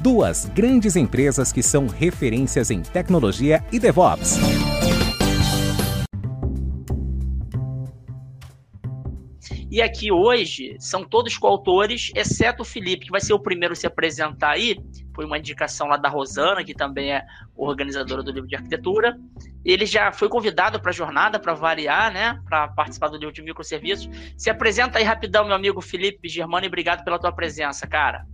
duas grandes empresas que são referências em tecnologia e DevOps. E aqui hoje são todos coautores, exceto o Felipe, que vai ser o primeiro a se apresentar aí. Foi uma indicação lá da Rosana, que também é organizadora do livro de arquitetura. Ele já foi convidado para a jornada, para variar, né? Para participar do livro de microserviços. Se apresenta aí rapidão, meu amigo Felipe Germano, e obrigado pela tua presença, cara.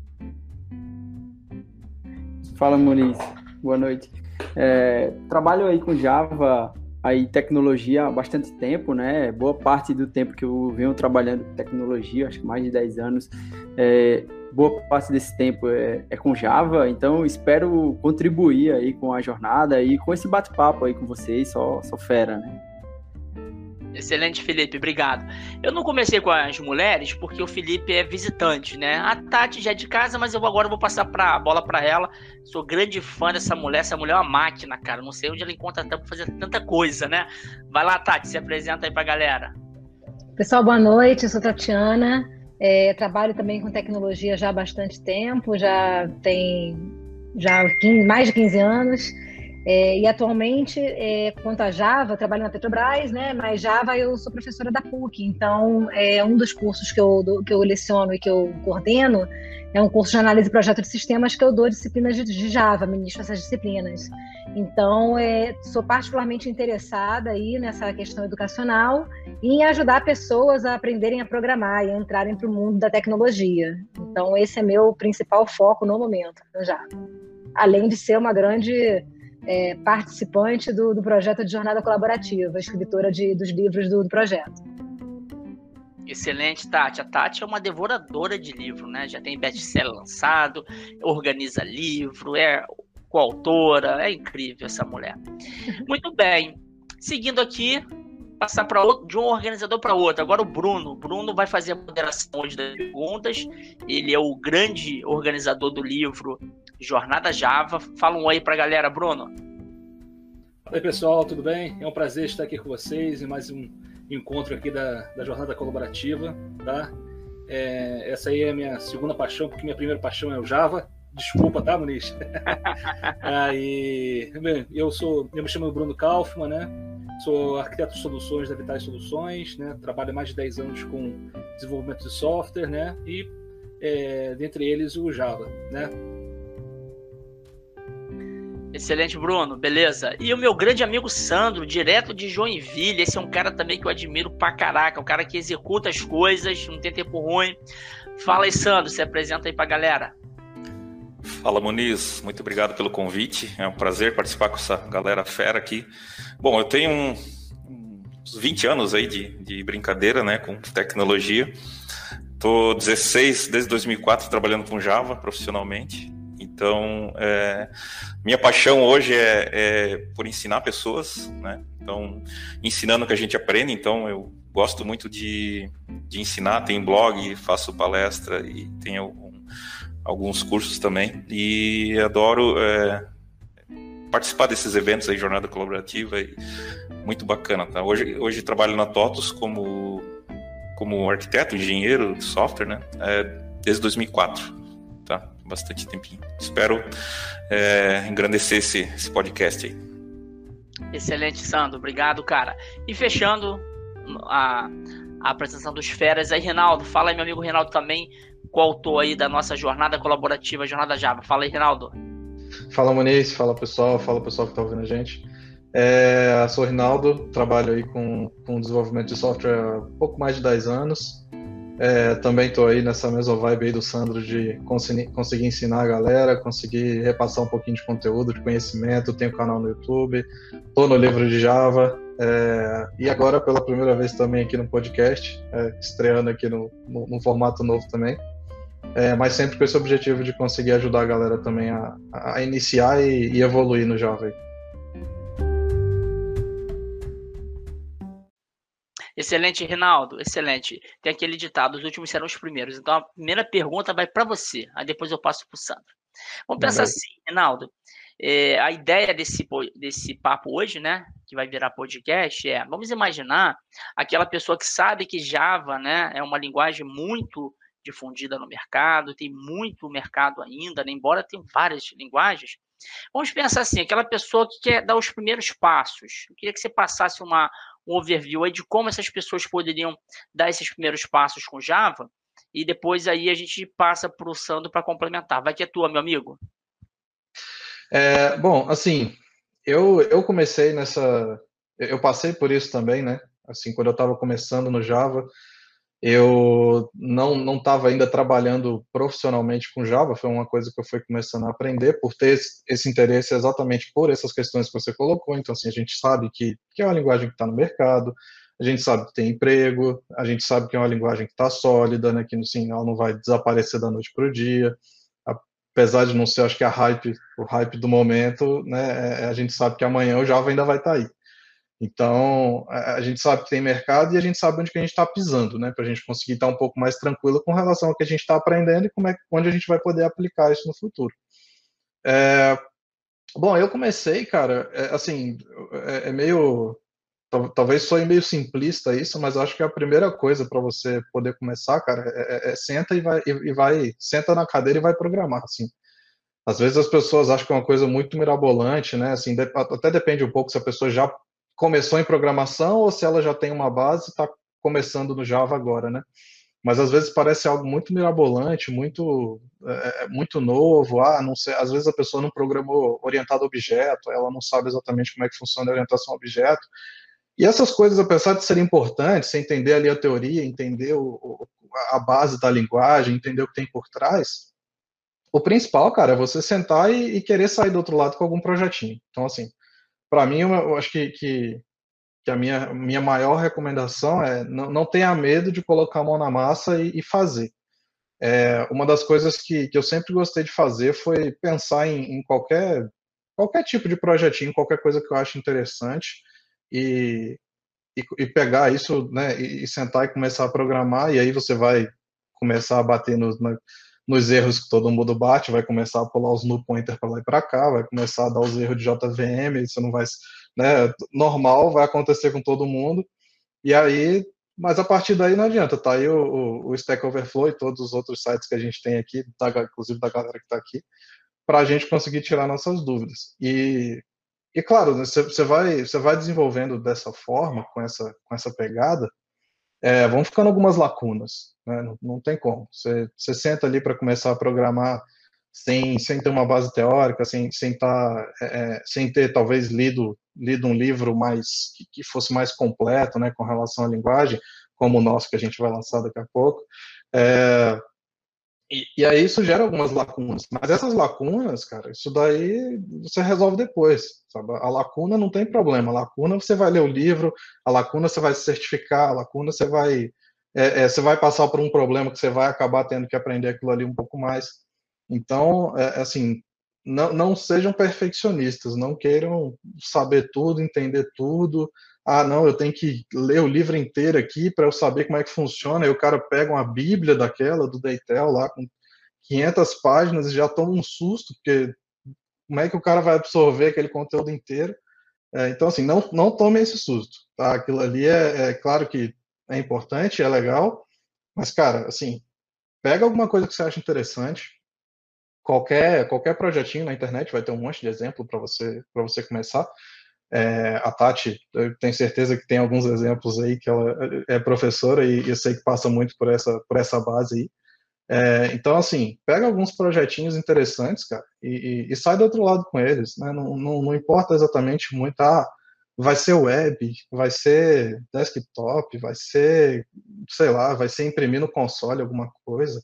Fala, Muniz. Boa noite. É, trabalho aí com Java, aí tecnologia há bastante tempo, né? Boa parte do tempo que eu venho trabalhando com tecnologia, acho que mais de 10 anos. É, boa parte desse tempo é, é, com Java, então espero contribuir aí com a jornada e com esse bate-papo aí com vocês, só, só fera, né? Excelente, Felipe, obrigado. Eu não comecei com as mulheres porque o Felipe é visitante, né? A Tati já é de casa, mas eu agora vou passar pra, a bola para ela. Sou grande fã dessa mulher. Essa mulher é uma máquina, cara. Não sei onde ela encontra tempo pra fazer tanta coisa, né? Vai lá, Tati, se apresenta aí pra galera. Pessoal, boa noite. Eu sou Tatiana. É, trabalho também com tecnologia já há bastante tempo, já tem já 15, mais de 15 anos. É, e atualmente, é, quanto a Java, trabalho na Petrobras, né? Mas Java eu sou professora da PUC, então é um dos cursos que eu, que eu leciono e que eu coordeno é um curso de análise e projeto de sistemas que eu dou disciplinas de, de Java, ministro essas disciplinas. Então, é, sou particularmente interessada aí nessa questão educacional e em ajudar pessoas a aprenderem a programar e a entrarem para o mundo da tecnologia. Então, esse é meu principal foco no momento, já. Além de ser uma grande é, participante do, do, projeto de jornada colaborativa, escritora de, dos livros do, do, projeto. Excelente, Tati. A Tati é uma devoradora de livro, né? Já tem best-seller lançado, organiza livro, é coautora, é incrível essa mulher. Muito bem. Seguindo aqui, passar para de um organizador para outro. Agora o Bruno. O Bruno vai fazer a moderação hoje das perguntas. Ele é o grande organizador do livro Jornada Java. Fala um oi para a galera, Bruno. Oi, pessoal, tudo bem? É um prazer estar aqui com vocês em mais um encontro aqui da, da Jornada Colaborativa, tá? É, essa aí é a minha segunda paixão, porque minha primeira paixão é o Java. Desculpa, tá, Muniz? aí, bem, eu sou, eu me chamo Bruno Kaufmann, né? Sou arquiteto de soluções da Vitais Soluções, né? Trabalho há mais de 10 anos com desenvolvimento de software, né? E é, dentre eles o Java, né? Excelente, Bruno. Beleza. E o meu grande amigo Sandro, direto de Joinville. Esse é um cara também que eu admiro pra caraca. Um cara que executa as coisas, não tem tempo ruim. Fala aí, Sandro. Se apresenta aí pra galera. Fala, Muniz. Muito obrigado pelo convite. É um prazer participar com essa galera fera aqui. Bom, eu tenho um, uns 20 anos aí de, de brincadeira, né, com tecnologia. Tô 16 desde 2004 trabalhando com Java profissionalmente. Então, é, minha paixão hoje é, é, por ensinar pessoas, né? Então, ensinando o que a gente aprende. Então, eu gosto muito de, de ensinar. Tenho blog, faço palestra e tenho algum, alguns cursos também. E adoro é, participar desses eventos aí, jornada colaborativa. E muito bacana, tá? Hoje, hoje trabalho na TOTUS como, como arquiteto, engenheiro de software, né? É, desde 2004 tá? Bastante tempinho. Espero é, engrandecer esse, esse podcast aí. Excelente, Sandro. Obrigado, cara. E fechando a, a apresentação dos feras aí, Reinaldo. Fala aí, meu amigo Reinaldo, também, coautor aí da nossa jornada colaborativa, Jornada Java. Fala aí, Reinaldo. Fala, Muniz. Fala, pessoal. Fala, pessoal que está ouvindo a gente. É, sou o Rinaldo, trabalho aí com, com desenvolvimento de software há pouco mais de 10 anos. É, também estou aí nessa mesma vibe aí do Sandro de conseguir, ensinar a galera, conseguir repassar um pouquinho de conteúdo, de conhecimento. Tenho canal no YouTube, estou no livro de Java é, e agora pela primeira vez também aqui no podcast, é, estreando aqui no, no, no, formato novo também. É, mas sempre com esse objetivo de conseguir ajudar a galera também a, a iniciar e, e evoluir no Java. Excelente, Rinaldo, excelente. Tem aquele ditado: os últimos serão os primeiros. Então a primeira pergunta vai para você, aí depois eu passo para o Sandro. Vamos pensar assim, Rinaldo. É, a ideia desse, desse papo hoje, né, que vai virar podcast, é: vamos imaginar aquela pessoa que sabe que Java, né, é uma linguagem muito difundida no mercado, tem muito mercado ainda, né, embora tenha várias linguagens. Vamos pensar assim, aquela pessoa que quer dar os primeiros passos. Eu queria que você passasse uma, um overview aí de como essas pessoas poderiam dar esses primeiros passos com Java, e depois aí a gente passa para o Sandro para complementar. Vai que é tua, meu amigo. É, bom, assim, eu, eu comecei nessa. Eu passei por isso também, né? Assim, quando eu estava começando no Java, eu não não estava ainda trabalhando profissionalmente com Java, foi uma coisa que eu fui começando a aprender por ter esse, esse interesse exatamente por essas questões que você colocou. Então, assim, a gente sabe que, que é uma linguagem que está no mercado, a gente sabe que tem emprego, a gente sabe que é uma linguagem que está sólida, né, que assim, ela não vai desaparecer da noite para o dia. Apesar de não ser, acho que a hype, o hype do momento, né, é, a gente sabe que amanhã o Java ainda vai estar tá aí. Então, a gente sabe que tem mercado e a gente sabe onde que a gente está pisando, né? Para a gente conseguir estar um pouco mais tranquilo com relação ao que a gente está aprendendo e como é, onde a gente vai poder aplicar isso no futuro. É, bom, eu comecei, cara, é, assim, é, é meio. Talvez soe meio simplista isso, mas acho que a primeira coisa para você poder começar, cara, é, é, é senta e vai, e vai, senta na cadeira e vai programar, assim. Às vezes as pessoas acham que é uma coisa muito mirabolante, né? Assim, até depende um pouco se a pessoa já começou em programação ou se ela já tem uma base e está começando no Java agora, né? Mas às vezes parece algo muito mirabolante, muito é, é, muito novo. Ah, não sei. Às vezes a pessoa não programou orientado a objeto, ela não sabe exatamente como é que funciona a orientação a objeto. E essas coisas, apesar de serem importantes, você entender ali a teoria, entender o, a base da linguagem, entender o que tem por trás, o principal, cara, é você sentar e, e querer sair do outro lado com algum projetinho. Então, assim, para mim, eu acho que, que, que, a minha, minha maior recomendação é não, não tenha medo de colocar a mão na massa e, e fazer. É, uma das coisas que, que eu sempre gostei de fazer foi pensar em, em qualquer, qualquer tipo de projetinho, qualquer coisa que eu acho interessante e, e, e pegar isso, né, e, e, sentar e começar a programar, e aí você vai começar a bater nos, na, nos erros que todo mundo bate, vai começar a pular os null pointer para lá e para cá, vai começar a dar os erros de JVM, isso não vai, né, normal, vai acontecer com todo mundo. E aí, mas a partir daí não adianta, tá aí o, o, Stack Overflow e todos os outros sites que a gente tem aqui, da, inclusive da galera que está aqui, para a gente conseguir tirar nossas dúvidas. E, e claro, né, você, vai, você vai desenvolvendo dessa forma, com essa, com essa pegada, é, vão ficando algumas lacunas, né? não, não, tem como. Você, você senta ali para começar a programar sem, sem ter uma base teórica, sem, sem, tá, é, é, sem ter talvez lido, lido um livro mais que, que, fosse mais completo né, com relação à linguagem, como o nosso que a gente vai lançar daqui a pouco. É, e, e, aí isso gera algumas lacunas. Mas essas lacunas, cara, isso daí você resolve depois. Sabe? A lacuna não tem problema. A lacuna você vai ler o livro, a lacuna você vai se certificar, a lacuna você vai. É, é, você vai passar por um problema que você vai acabar tendo que aprender aquilo ali um pouco mais. Então, é, assim, não, não sejam perfeccionistas, não queiram saber tudo, entender tudo. Ah, não, eu tenho que ler o livro inteiro aqui para eu saber como é que funciona. E o cara pega uma Bíblia daquela, do Deitel, lá com 500 páginas e já toma um susto, porque como é que o cara vai absorver aquele conteúdo inteiro? É, então, assim, não, não tome esse susto, tá? Aquilo ali é, é claro que é importante, é legal, mas, cara, assim, pega alguma coisa que você acha interessante, qualquer, qualquer projetinho na internet vai ter um monte de exemplo para você, você começar. É, a Tati, eu tenho certeza que tem alguns exemplos aí que ela é professora e eu sei que passa muito por essa, por essa base aí. É, então, assim, pega alguns projetinhos interessantes, cara, e, e, e, sai do outro lado com eles, né? Não, não, não importa exatamente muito, ah, vai ser web, vai ser desktop, vai ser, sei lá, vai ser imprimir no console alguma coisa.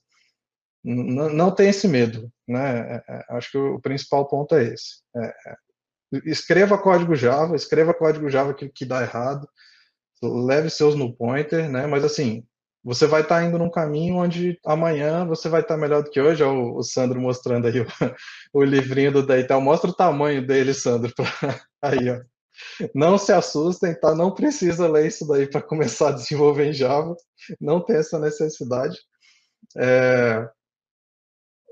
Não, não tem esse medo, né? É, é, acho que o principal ponto é esse. É, é escreva código Java, escreva código Java que, que dá errado, leve seus no pointer, né? Mas assim, você vai estar tá indo num caminho onde amanhã você vai estar tá melhor do que hoje. Olha o, o Sandro mostrando aí o, o livrinho do Deitel. Mostra o tamanho dele, Sandro. Pra... Aí, ó. Não se assustem, tá? Não precisa ler isso daí para começar a desenvolver em Java. Não tem essa necessidade. É...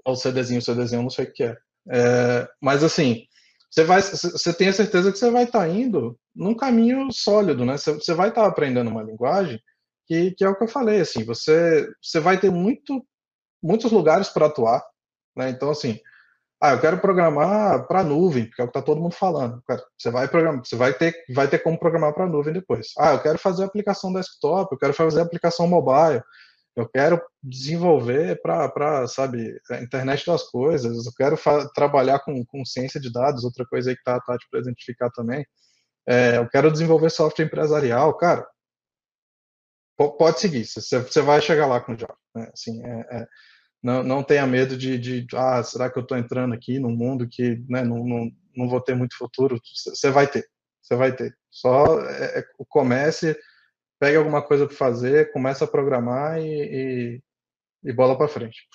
O CDzinho, o CDzinho, não sei o que é. é... Mas assim, você vai, você tem a certeza que você vai estar tá indo num caminho sólido, né? Você vai estar tá aprendendo uma linguagem que, que, é o que eu falei, assim, você, você vai ter muito, muitos lugares para atuar, né? Então, assim, ah, eu quero programar para nuvem, porque é o que está todo mundo falando. Você vai programar, você vai ter, vai ter como programar para nuvem depois. Ah, eu quero fazer aplicação desktop, eu quero fazer aplicação mobile, eu quero desenvolver para, sabe, a internet das coisas, eu quero trabalhar com, com ciência de dados, outra coisa aí que tá, tá te para também. É, eu quero desenvolver software empresarial, cara. Pode seguir, você vai chegar lá com o Java. Né? Assim, é, é, não, não tenha medo de, de, ah, será que eu estou entrando aqui num mundo que né, não, não, não vou ter muito futuro? Você vai ter, você vai ter. Só é, é comece, pegue alguma coisa para fazer, comece a programar e, e, e bola para frente.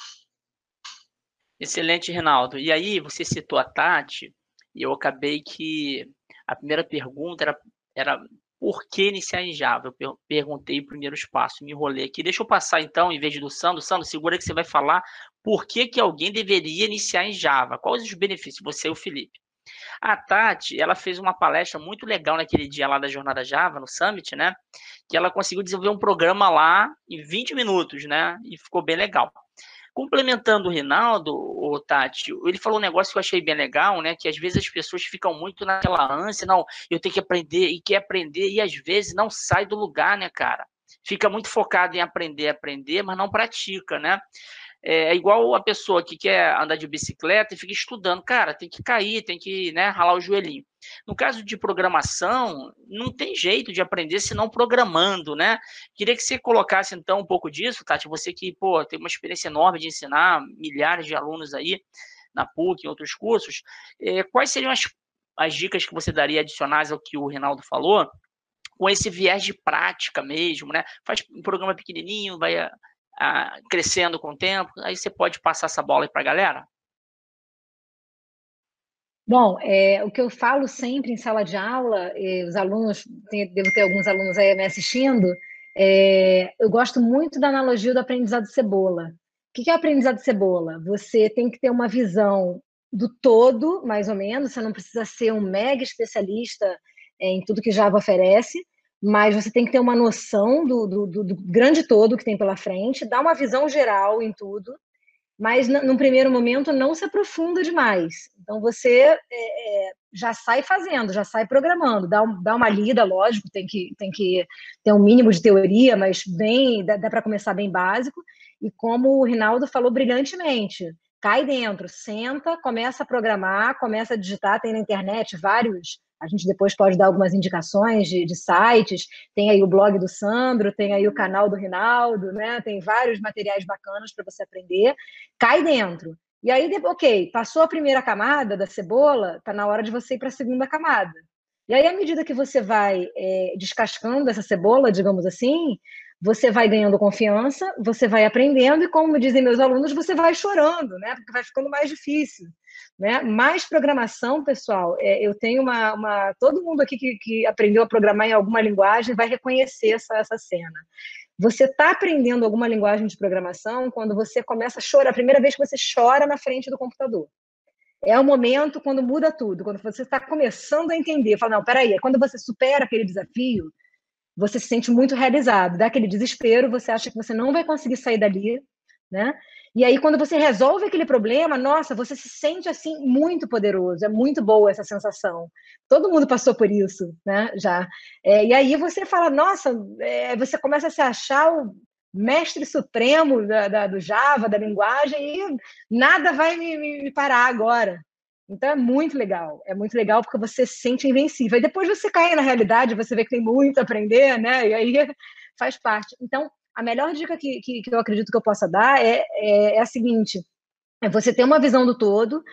Excelente, Rinaldo. E aí, você citou a Tati, e eu acabei que a primeira pergunta era, era por que iniciar em Java? Eu perguntei o primeiro espaço, me enrolei aqui. Deixa eu passar então, em vez do Sandro. Sandro, segura que você vai falar por que, que alguém deveria iniciar em Java. Quais os benefícios? Você e o Felipe. A Tati, ela fez uma palestra muito legal naquele dia lá da Jornada Java, no Summit, né? Que ela conseguiu desenvolver um programa lá em 20 minutos, né? E ficou bem legal. Complementando o Rinaldo, o Tati, ele falou um negócio que eu achei bem legal, né? Que às vezes as pessoas ficam muito naquela ânsia, não, eu tenho que aprender e quer aprender, e às vezes não sai do lugar, né, cara? Fica muito focado em aprender, aprender, mas não pratica, né? É, é igual a pessoa que quer andar de bicicleta e fica estudando. Cara, tem que cair, tem que né, ralar o joelhinho. No caso de programação, não tem jeito de aprender se não programando, né? Queria que você colocasse então um pouco disso, Tati. Você que pô, tem uma experiência enorme de ensinar milhares de alunos aí na PUC, em outros cursos. É, quais seriam as, as dicas que você daria adicionais ao que o Rinaldo falou? Com esse viés de prática mesmo, né? Faz um programa pequenininho, vai ah, crescendo com o tempo, aí você pode passar essa bola para a galera? Bom, é, o que eu falo sempre em sala de aula, os alunos, devo ter alguns alunos aí me assistindo, é, eu gosto muito da analogia do aprendizado cebola. O que é aprendizado cebola? Você tem que ter uma visão do todo, mais ou menos, você não precisa ser um mega especialista é, em tudo que Java oferece, mas você tem que ter uma noção do, do, do, do grande todo que tem pela frente, dar uma visão geral em tudo, mas num primeiro momento não se aprofunda demais. Então você é, é, já sai fazendo, já sai programando, dá, um, dá uma lida, lógico, tem que, tem que ter um mínimo de teoria, mas bem dá, dá para começar bem básico. E como o Rinaldo falou brilhantemente, cai dentro, senta, começa a programar, começa a digitar, tem na internet vários a gente depois pode dar algumas indicações de, de, sites. Tem aí o blog do Sandro, tem aí o canal do Rinaldo, né? Tem vários materiais bacanas para você aprender. Cai dentro. E aí, ok, passou a primeira camada da cebola, está na hora de você ir para a segunda camada. E aí, à medida que você vai é, descascando essa cebola, digamos assim, você vai ganhando confiança, você vai aprendendo e, como dizem meus alunos, você vai chorando, né? Porque vai ficando mais difícil, né? Mais programação, pessoal. É, eu tenho uma, uma, todo mundo aqui que, que aprendeu a programar em alguma linguagem vai reconhecer essa, essa cena. Você está aprendendo alguma linguagem de programação quando você começa a chorar, a primeira vez que você chora na frente do computador. É o momento quando muda tudo, quando você está começando a entender, fala, não, peraí, é quando você supera aquele desafio, você se sente muito realizado, dá aquele desespero, você acha que você não vai conseguir sair dali, né? E aí, quando você resolve aquele problema, nossa, você se sente assim muito poderoso. É muito boa essa sensação. Todo mundo passou por isso, né? Já. É, e aí você fala, nossa, é, você começa a se achar o mestre supremo da, da, do Java, da linguagem, e nada vai me, me parar agora. Então é muito legal, é muito legal porque você se sente invencível. E depois você cai na realidade, você vê que tem muito a aprender, né? E aí faz parte. Então, a melhor dica que, que, que eu acredito que eu possa dar é, é, é, a seguinte: é você ter uma visão do todo,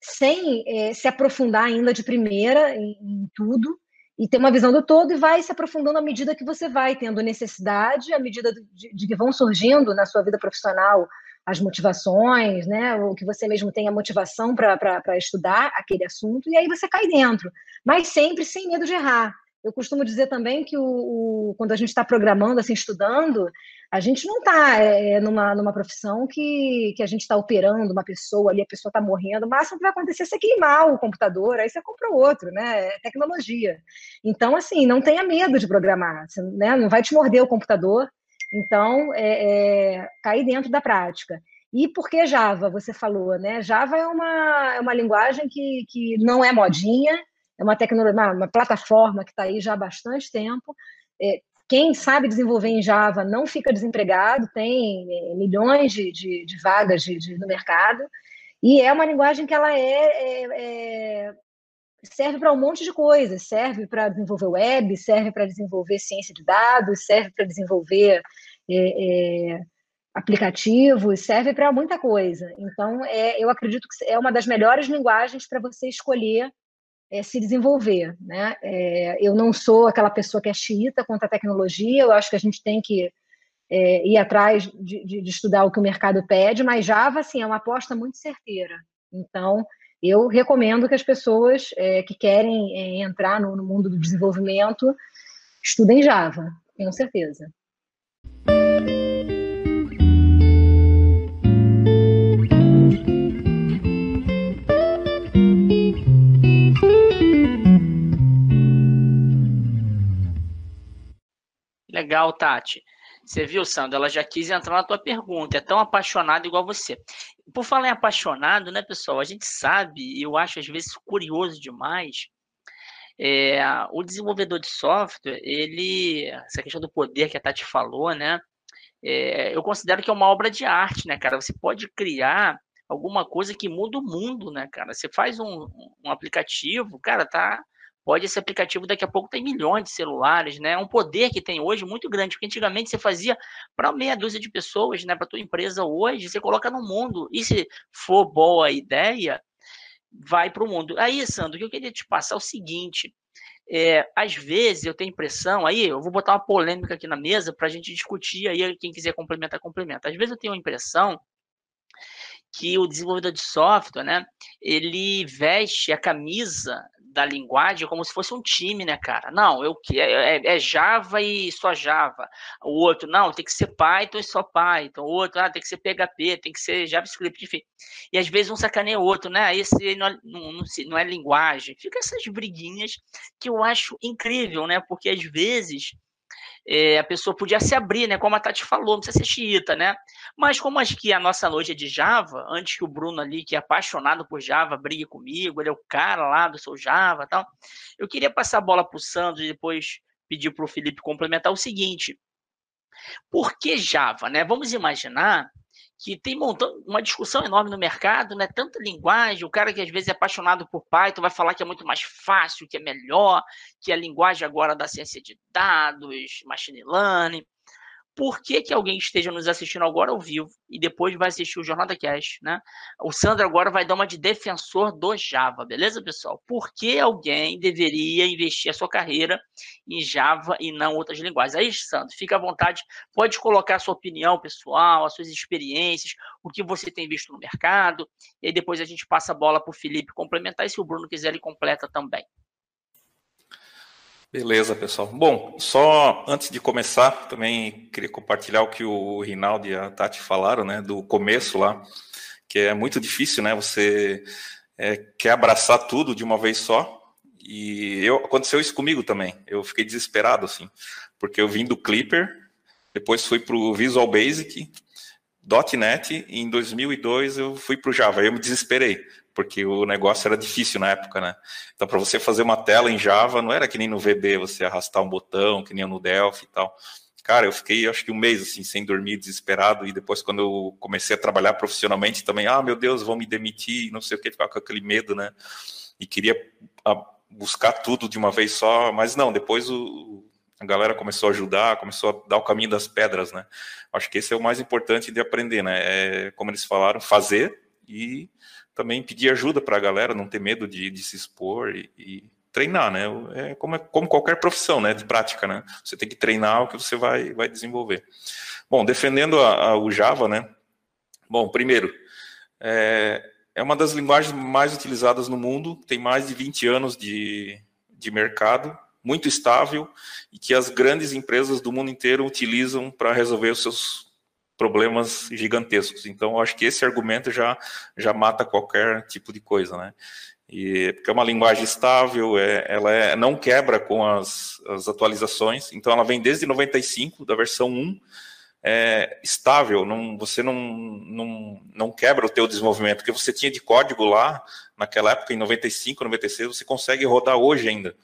sem é, se aprofundar ainda de primeira em, em, tudo, e ter uma visão do todo e vai se aprofundando à medida que você vai tendo necessidade, à medida de, de que vão surgindo na sua vida profissional as motivações, né? O que você mesmo tem a motivação para estudar aquele assunto, e aí você cai dentro. Mas sempre sem medo de errar. Eu costumo dizer também que o, o quando a gente está programando, assim, estudando, a gente não está é, numa, numa profissão que, que a gente está operando uma pessoa ali, a pessoa está morrendo. O máximo que vai acontecer é você queimar o computador, aí você compra outro, né? É tecnologia. Então, assim, não tenha medo de programar, né? não vai te morder o computador. Então, é, é, cair dentro da prática. E por que Java? Você falou, né? Java é uma, é uma linguagem que, que não é modinha, é uma tecnologia, uma, uma plataforma que está aí já há bastante tempo. É, quem sabe desenvolver em Java não fica desempregado, tem é, milhões de, de, de vagas de, de, no mercado. E é uma linguagem que ela é, é, é serve para um monte de coisas, serve para desenvolver web, serve para desenvolver ciência de dados, serve para desenvolver é, é, aplicativos, serve para muita coisa. Então, é, eu acredito que é uma das melhores linguagens para você escolher é, se desenvolver. Né? É, eu não sou aquela pessoa que é xiita contra a tecnologia, eu acho que a gente tem que é, ir atrás de, de, de, estudar o que o mercado pede, mas Java, assim, é uma aposta muito certeira. Então, eu recomendo que as pessoas é, que querem é, entrar no, no, mundo do desenvolvimento estudem Java, tenho certeza. Legal, Tati. Você viu, Sandro? Ela já quis entrar na tua pergunta. É tão apaixonada igual você. Por falar em apaixonado, né, pessoal? A gente sabe, eu acho às vezes curioso demais, é, o desenvolvedor de software, ele, essa questão do poder que a Tati falou, né? É, eu considero que é uma obra de arte, né, cara? Você pode criar alguma coisa que muda o mundo, né, cara? Você faz um, um aplicativo, cara, tá pode esse aplicativo daqui a pouco tem milhões de celulares, né? É um poder que tem hoje muito grande, porque antigamente você fazia para meia dúzia de pessoas, né? Para tua empresa hoje, você coloca no mundo. E se for boa a ideia, vai para o mundo. Aí, Sandro, o que eu queria te passar é o seguinte. É, às vezes eu tenho impressão, aí eu vou botar uma polêmica aqui na mesa para a gente discutir, aí quem quiser complementar, complementa. Às vezes eu tenho a impressão que o desenvolvedor de software, né, ele veste a camisa da linguagem como se fosse um time, né, cara? Não, eu que é, é, é, Java e só Java. O outro, não, tem que ser Python e só Python. O outro, ah, tem que ser PHP, tem que ser JavaScript, enfim. E às vezes um sacaneia o outro, né? Esse não, é, não, não, não é linguagem. Fica essas briguinhas que eu acho incrível, né? Porque às vezes é, a pessoa podia se abrir, né? Como a Tati falou, não precisa ser xiita, né? Mas como acho que a nossa noite é de Java, antes que o Bruno ali, que é apaixonado por Java, brigue comigo, ele é o cara lá do seu Java tal, eu queria passar a bola para o Sandro e depois pedir para o Felipe complementar o seguinte. Por que Java, né? Vamos imaginar que tem montando uma discussão enorme no mercado, né? Tanta linguagem, o cara que às vezes é apaixonado por Python vai falar que é muito mais fácil, que é melhor, que a linguagem agora da ciência de dados, machine learning por que, que alguém esteja nos assistindo agora ao vivo e depois vai assistir o Jornada Cash, né? O Sandro agora vai dar uma de defensor do Java, beleza, pessoal? Por que alguém deveria investir a sua carreira em Java e não outras linguagens? Aí, Sandro, fica à vontade, pode colocar a sua opinião pessoal, as suas experiências, o que você tem visto no mercado, e aí depois a gente passa a bola para o Felipe complementar, e se o Bruno quiser, ele completa também. Beleza, pessoal. Bom, só antes de começar, também queria compartilhar o que o Rinaldo e a Tati falaram, né, do começo lá, que é muito difícil, né, você é, quer abraçar tudo de uma vez só, e eu, aconteceu isso comigo também, eu fiquei desesperado, assim, porque eu vim do Clipper, depois fui para o Visual Basic, .NET, e em 2002 eu fui para o Java, eu me desesperei, porque o negócio era difícil na época, né? Então, para você fazer uma tela em Java, não era que nem no VB, você arrastar um botão, que nem no Delphi e tal. cara, eu fiquei acho que um mês assim sem dormir, desesperado e depois quando eu comecei a trabalhar profissionalmente também, ah, meu Deus, vão me demitir, não sei o que, ficava com aquele medo, né? E queria ah, buscar tudo de uma vez só, mas não, depois o, a galera começou a ajudar, começou a dar o caminho das pedras, né? Acho que esse é o mais importante de aprender, né? É, como eles falaram, fazer e também pedir ajuda para a galera, não ter medo de, de se expor e, e, treinar, né? É como, é como qualquer profissão, né? De prática, né? Você tem que treinar o que você vai, vai desenvolver. Bom, defendendo a, a, o Java, né? Bom, primeiro, é, é uma das linguagens mais utilizadas no mundo, tem mais de 20 anos de, de mercado, muito estável e que as grandes empresas do mundo inteiro utilizam para resolver os seus problemas gigantescos. Então, acho que esse argumento já, já mata qualquer tipo de coisa, né? E, porque é uma linguagem estável, é, ela é, não quebra com as, as atualizações, então ela vem desde 95, da versão 1, é, estável, não, você não, não, não quebra o teu desenvolvimento, porque você tinha de código lá, naquela época, em 95, 96, você consegue rodar hoje ainda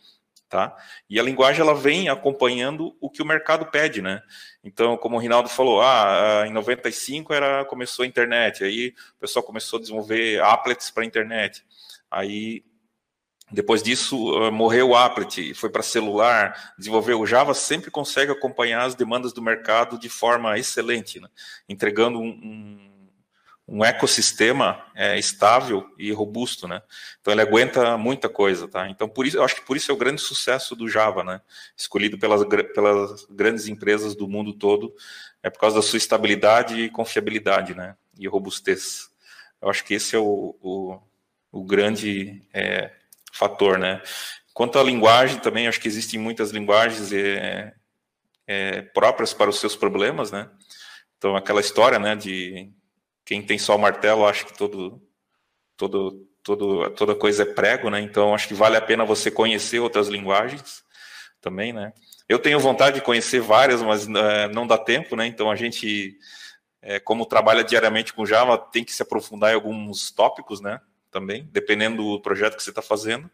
tá? E a linguagem ela vem acompanhando o que o mercado pede, né? Então, como o Rinaldo falou, ah, em 95 era começou a internet, aí o pessoal começou a desenvolver applets para internet. Aí depois disso ah, morreu o applet, foi para celular, desenvolveu o Java sempre consegue acompanhar as demandas do mercado de forma excelente, né? entregando um, um um ecossistema é, estável e robusto, né? Então ele aguenta muita coisa, tá? Então por isso, eu acho que por isso é o grande sucesso do Java, né? Escolhido pelas, pelas grandes empresas do mundo todo, é por causa da sua estabilidade e confiabilidade, né? E robustez. Eu acho que esse é o, o, o grande é, fator, né? Quanto à linguagem, também acho que existem muitas linguagens é, é, próprias para os seus problemas, né? Então aquela história, né, de quem tem só o martelo acha que todo, todo, todo, toda coisa é prego, né? Então acho que vale a pena você conhecer outras linguagens também, né? Eu tenho vontade de conhecer várias, mas é, não dá tempo, né? Então a gente, é, como trabalha diariamente com Java, tem que se aprofundar em alguns tópicos, né? Também, dependendo do projeto que você está fazendo.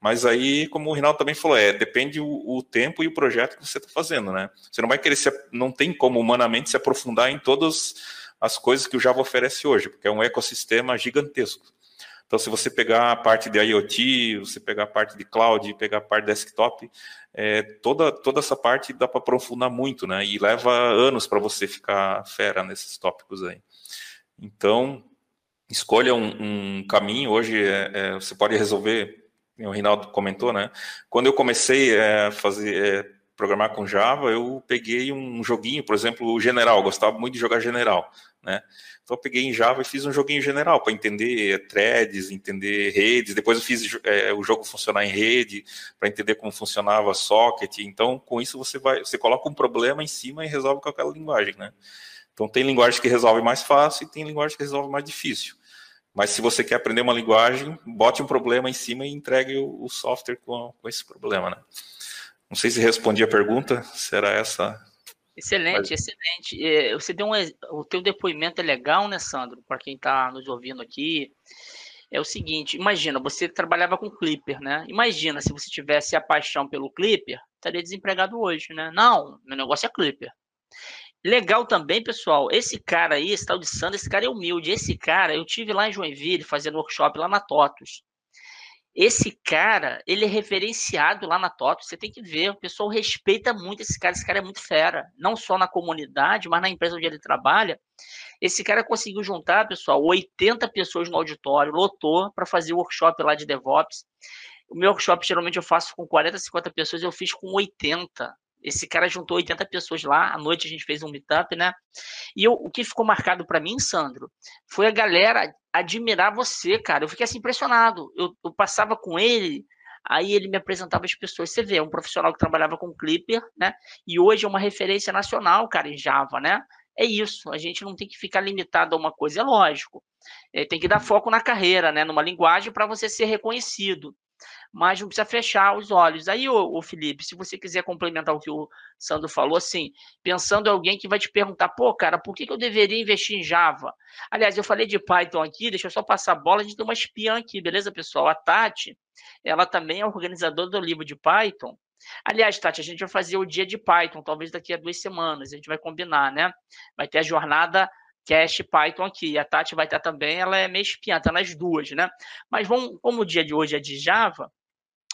Mas aí, como o Rinaldo também falou, é depende o, o tempo e o projeto que você está fazendo, né? Você não vai querer se, não tem como humanamente se aprofundar em todos as coisas que o Java oferece hoje, porque é um ecossistema gigantesco. Então, se você pegar a parte de IoT, você pegar a parte de cloud, pegar a parte de desktop, é, toda, toda essa parte dá para aprofundar muito, né? E leva anos para você ficar fera nesses tópicos aí. Então, escolha um, um caminho. Hoje é, é, você pode resolver, o Rinaldo comentou, né? Quando eu comecei é, a fazer é, programar com Java, eu peguei um joguinho, por exemplo, o General, gostava muito de jogar General né? Então eu peguei em Java e fiz um joguinho general para entender threads, entender redes. Depois eu fiz é, o jogo funcionar em rede para entender como funcionava socket. Então com isso você vai, você coloca um problema em cima e resolve com aquela linguagem, né? Então tem linguagem que resolve mais fácil e tem linguagem que resolve mais difícil. Mas se você quer aprender uma linguagem, bote um problema em cima e entregue o, o software com, com esse problema, né? Não sei se respondi a pergunta, será essa Excelente, Mas... excelente. É, você deu um, o teu depoimento é legal, né, Sandro? Para quem está nos ouvindo aqui, é o seguinte: imagina, você trabalhava com Clipper, né? Imagina se você tivesse a paixão pelo Clipper, estaria desempregado hoje, né? Não, meu negócio é Clipper. Legal também, pessoal. Esse cara aí, esse tal de Sandro, esse cara é humilde. Esse cara, eu tive lá em Joinville fazendo workshop lá na TOTUS. Esse cara, ele é referenciado lá na TOTO, você tem que ver, o pessoal respeita muito esse cara, esse cara é muito fera, não só na comunidade, mas na empresa onde ele trabalha. Esse cara conseguiu juntar, pessoal, 80 pessoas no auditório, lotou para fazer o workshop lá de DevOps. O meu workshop geralmente eu faço com 40, 50 pessoas, eu fiz com 80. Esse cara juntou 80 pessoas lá, à noite a gente fez um meetup, né? E eu, o que ficou marcado para mim, Sandro, foi a galera admirar você, cara. Eu fiquei assim impressionado. Eu, eu passava com ele, aí ele me apresentava as pessoas. Você vê, é um profissional que trabalhava com Clipper, né? E hoje é uma referência nacional, cara, em Java, né? É isso. A gente não tem que ficar limitado a uma coisa, é lógico. É, tem que dar foco na carreira, né? Numa linguagem para você ser reconhecido mas não precisa fechar os olhos. Aí, ô, ô, Felipe, se você quiser complementar o que o Sandro falou, assim, pensando em alguém que vai te perguntar, pô, cara, por que, que eu deveria investir em Java? Aliás, eu falei de Python aqui, deixa eu só passar a bola, a gente tem uma espiã aqui, beleza, pessoal? A Tati, ela também é organizadora do livro de Python, Aliás, Tati, a gente vai fazer o dia de Python, talvez daqui a duas semanas, a gente vai combinar, né? Vai ter a jornada Cash Python aqui. A Tati vai estar também, ela é meio espiã, nas duas, né? Mas vamos, como o dia de hoje é de Java,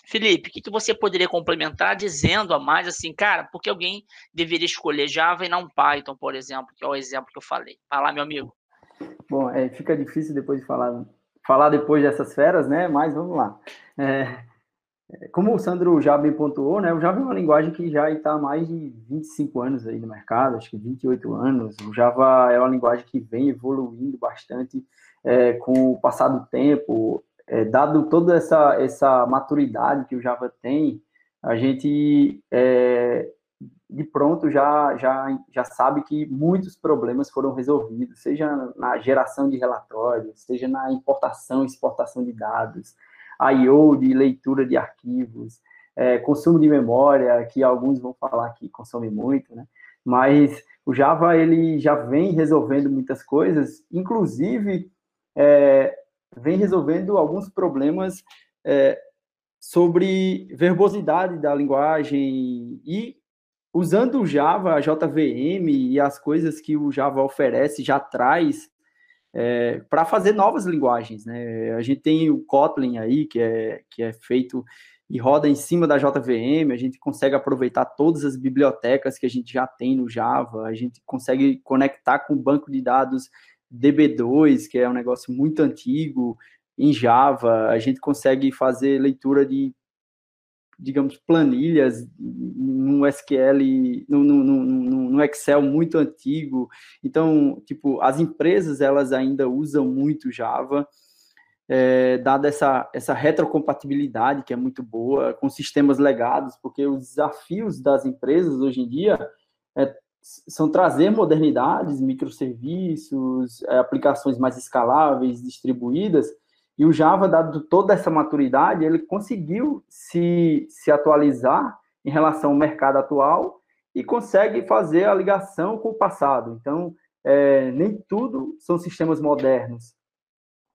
Felipe, o que, que você poderia complementar dizendo a mais assim, cara, por que alguém deveria escolher Java e não Python, por exemplo, que é o exemplo que eu falei? Lá, meu amigo. Bom, é, fica difícil depois de falar, falar depois dessas feras, né? Mas vamos lá. É, como o Sandro já bem pontuou, né, o Java é uma linguagem que já está há mais de 25 anos aí no mercado, acho que 28 anos. O Java é uma linguagem que vem evoluindo bastante é, com o passar do tempo. É, dado toda essa, essa maturidade que o Java tem, a gente é, de pronto já, já, já sabe que muitos problemas foram resolvidos, seja na geração de relatórios, seja na importação e exportação de dados, I/O de leitura de arquivos, é, consumo de memória, que alguns vão falar que consome muito, né? Mas o Java ele já vem resolvendo muitas coisas, inclusive é, vem resolvendo alguns problemas é, sobre verbosidade da linguagem e usando o Java, a JVM e as coisas que o Java oferece já traz é, para fazer novas linguagens. Né? A gente tem o Kotlin aí, que é, que é feito e roda em cima da JVM, a gente consegue aproveitar todas as bibliotecas que a gente já tem no Java, a gente consegue conectar com o banco de dados DB2, que é um negócio muito antigo, em Java, a gente consegue fazer leitura de digamos, planilhas no SQL, no, Excel muito antigo. Então, tipo, as empresas, elas ainda usam muito Java, é, dada essa, essa retrocompatibilidade que é muito boa, com sistemas legados, porque os desafios das empresas hoje em dia é, são trazer modernidades, microserviços, é, aplicações mais escaláveis, distribuídas, e o Java, dado toda essa maturidade, ele conseguiu se, se atualizar em relação ao mercado atual e consegue fazer a ligação com o passado. Então, é, nem tudo são sistemas modernos.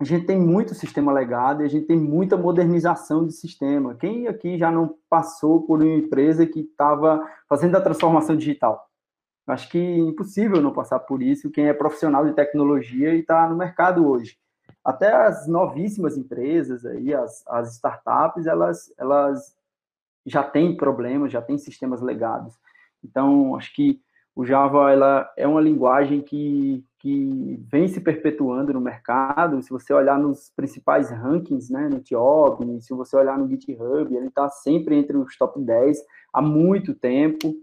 A gente tem muito sistema legado e a gente tem muita modernização de sistema. Quem aqui já não passou por uma empresa que estava fazendo a transformação digital? Acho que é impossível não passar por isso. Quem é profissional de tecnologia e está no mercado hoje até as novíssimas empresas aí, as, as startups, elas, elas já têm problemas, já têm sistemas legados. Então, acho que o Java ela é uma linguagem que, que vem se perpetuando no mercado. Se você olhar nos principais rankings, né, no TIOB, se você olhar no GitHub, ele está sempre entre os top 10 há muito tempo.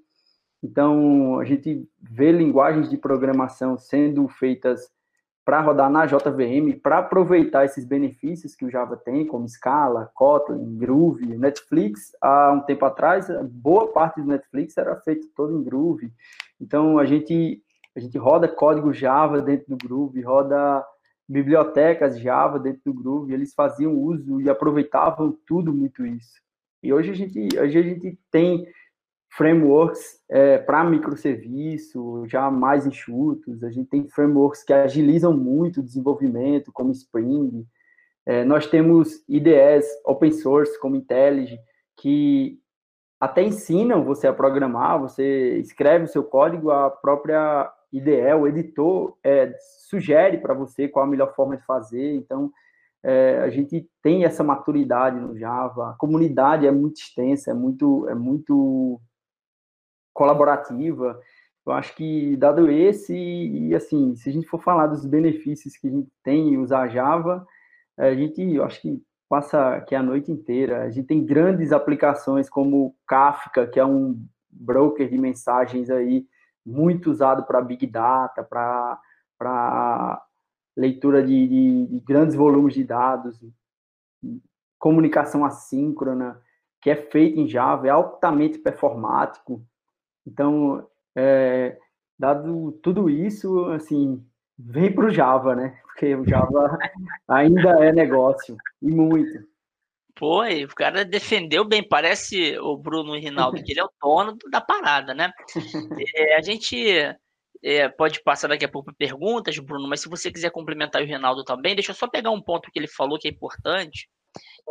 Então, a gente vê linguagens de programação sendo feitas para rodar na JVM, para aproveitar esses benefícios que o Java tem, como Scala, Kotlin, Groove, Netflix, há um tempo atrás, boa parte do Netflix era feito todo em Groove. Então, a gente, a gente roda código Java dentro do Groove, roda bibliotecas Java dentro do Groove, eles faziam uso e aproveitavam tudo muito isso. E hoje a gente, hoje a gente tem frameworks é, para microserviço, já mais enxutos, a gente tem frameworks que agilizam muito o desenvolvimento, como Spring, é, nós temos IDEs open source, como IntelliJ, que até ensinam você a programar, você escreve o seu código, a própria IDE, o editor, é, sugere para você qual a melhor forma de fazer, então é, a gente tem essa maturidade no Java, a comunidade é muito extensa, é muito, é muito colaborativa. Eu acho que, dado esse, e assim, se a gente for falar dos benefícios que a gente tem em usar Java, a gente, eu acho que passa aqui a noite inteira. A gente tem grandes aplicações como Kafka, que é um broker de mensagens aí muito usado para Big Data, para leitura de, de, de, grandes volumes de dados, comunicação assíncrona, que é feita em Java, é altamente performático. Então, é, dado tudo isso, assim, vem para o Java, né? Porque o Java ainda é negócio, e muito. Pô, o cara defendeu bem, parece o Bruno Rinaldo, que ele é o dono da parada, né? É, a gente é, pode passar daqui a pouco para perguntas, Bruno, mas se você quiser complementar o Rinaldo também, deixa eu só pegar um ponto que ele falou que é importante,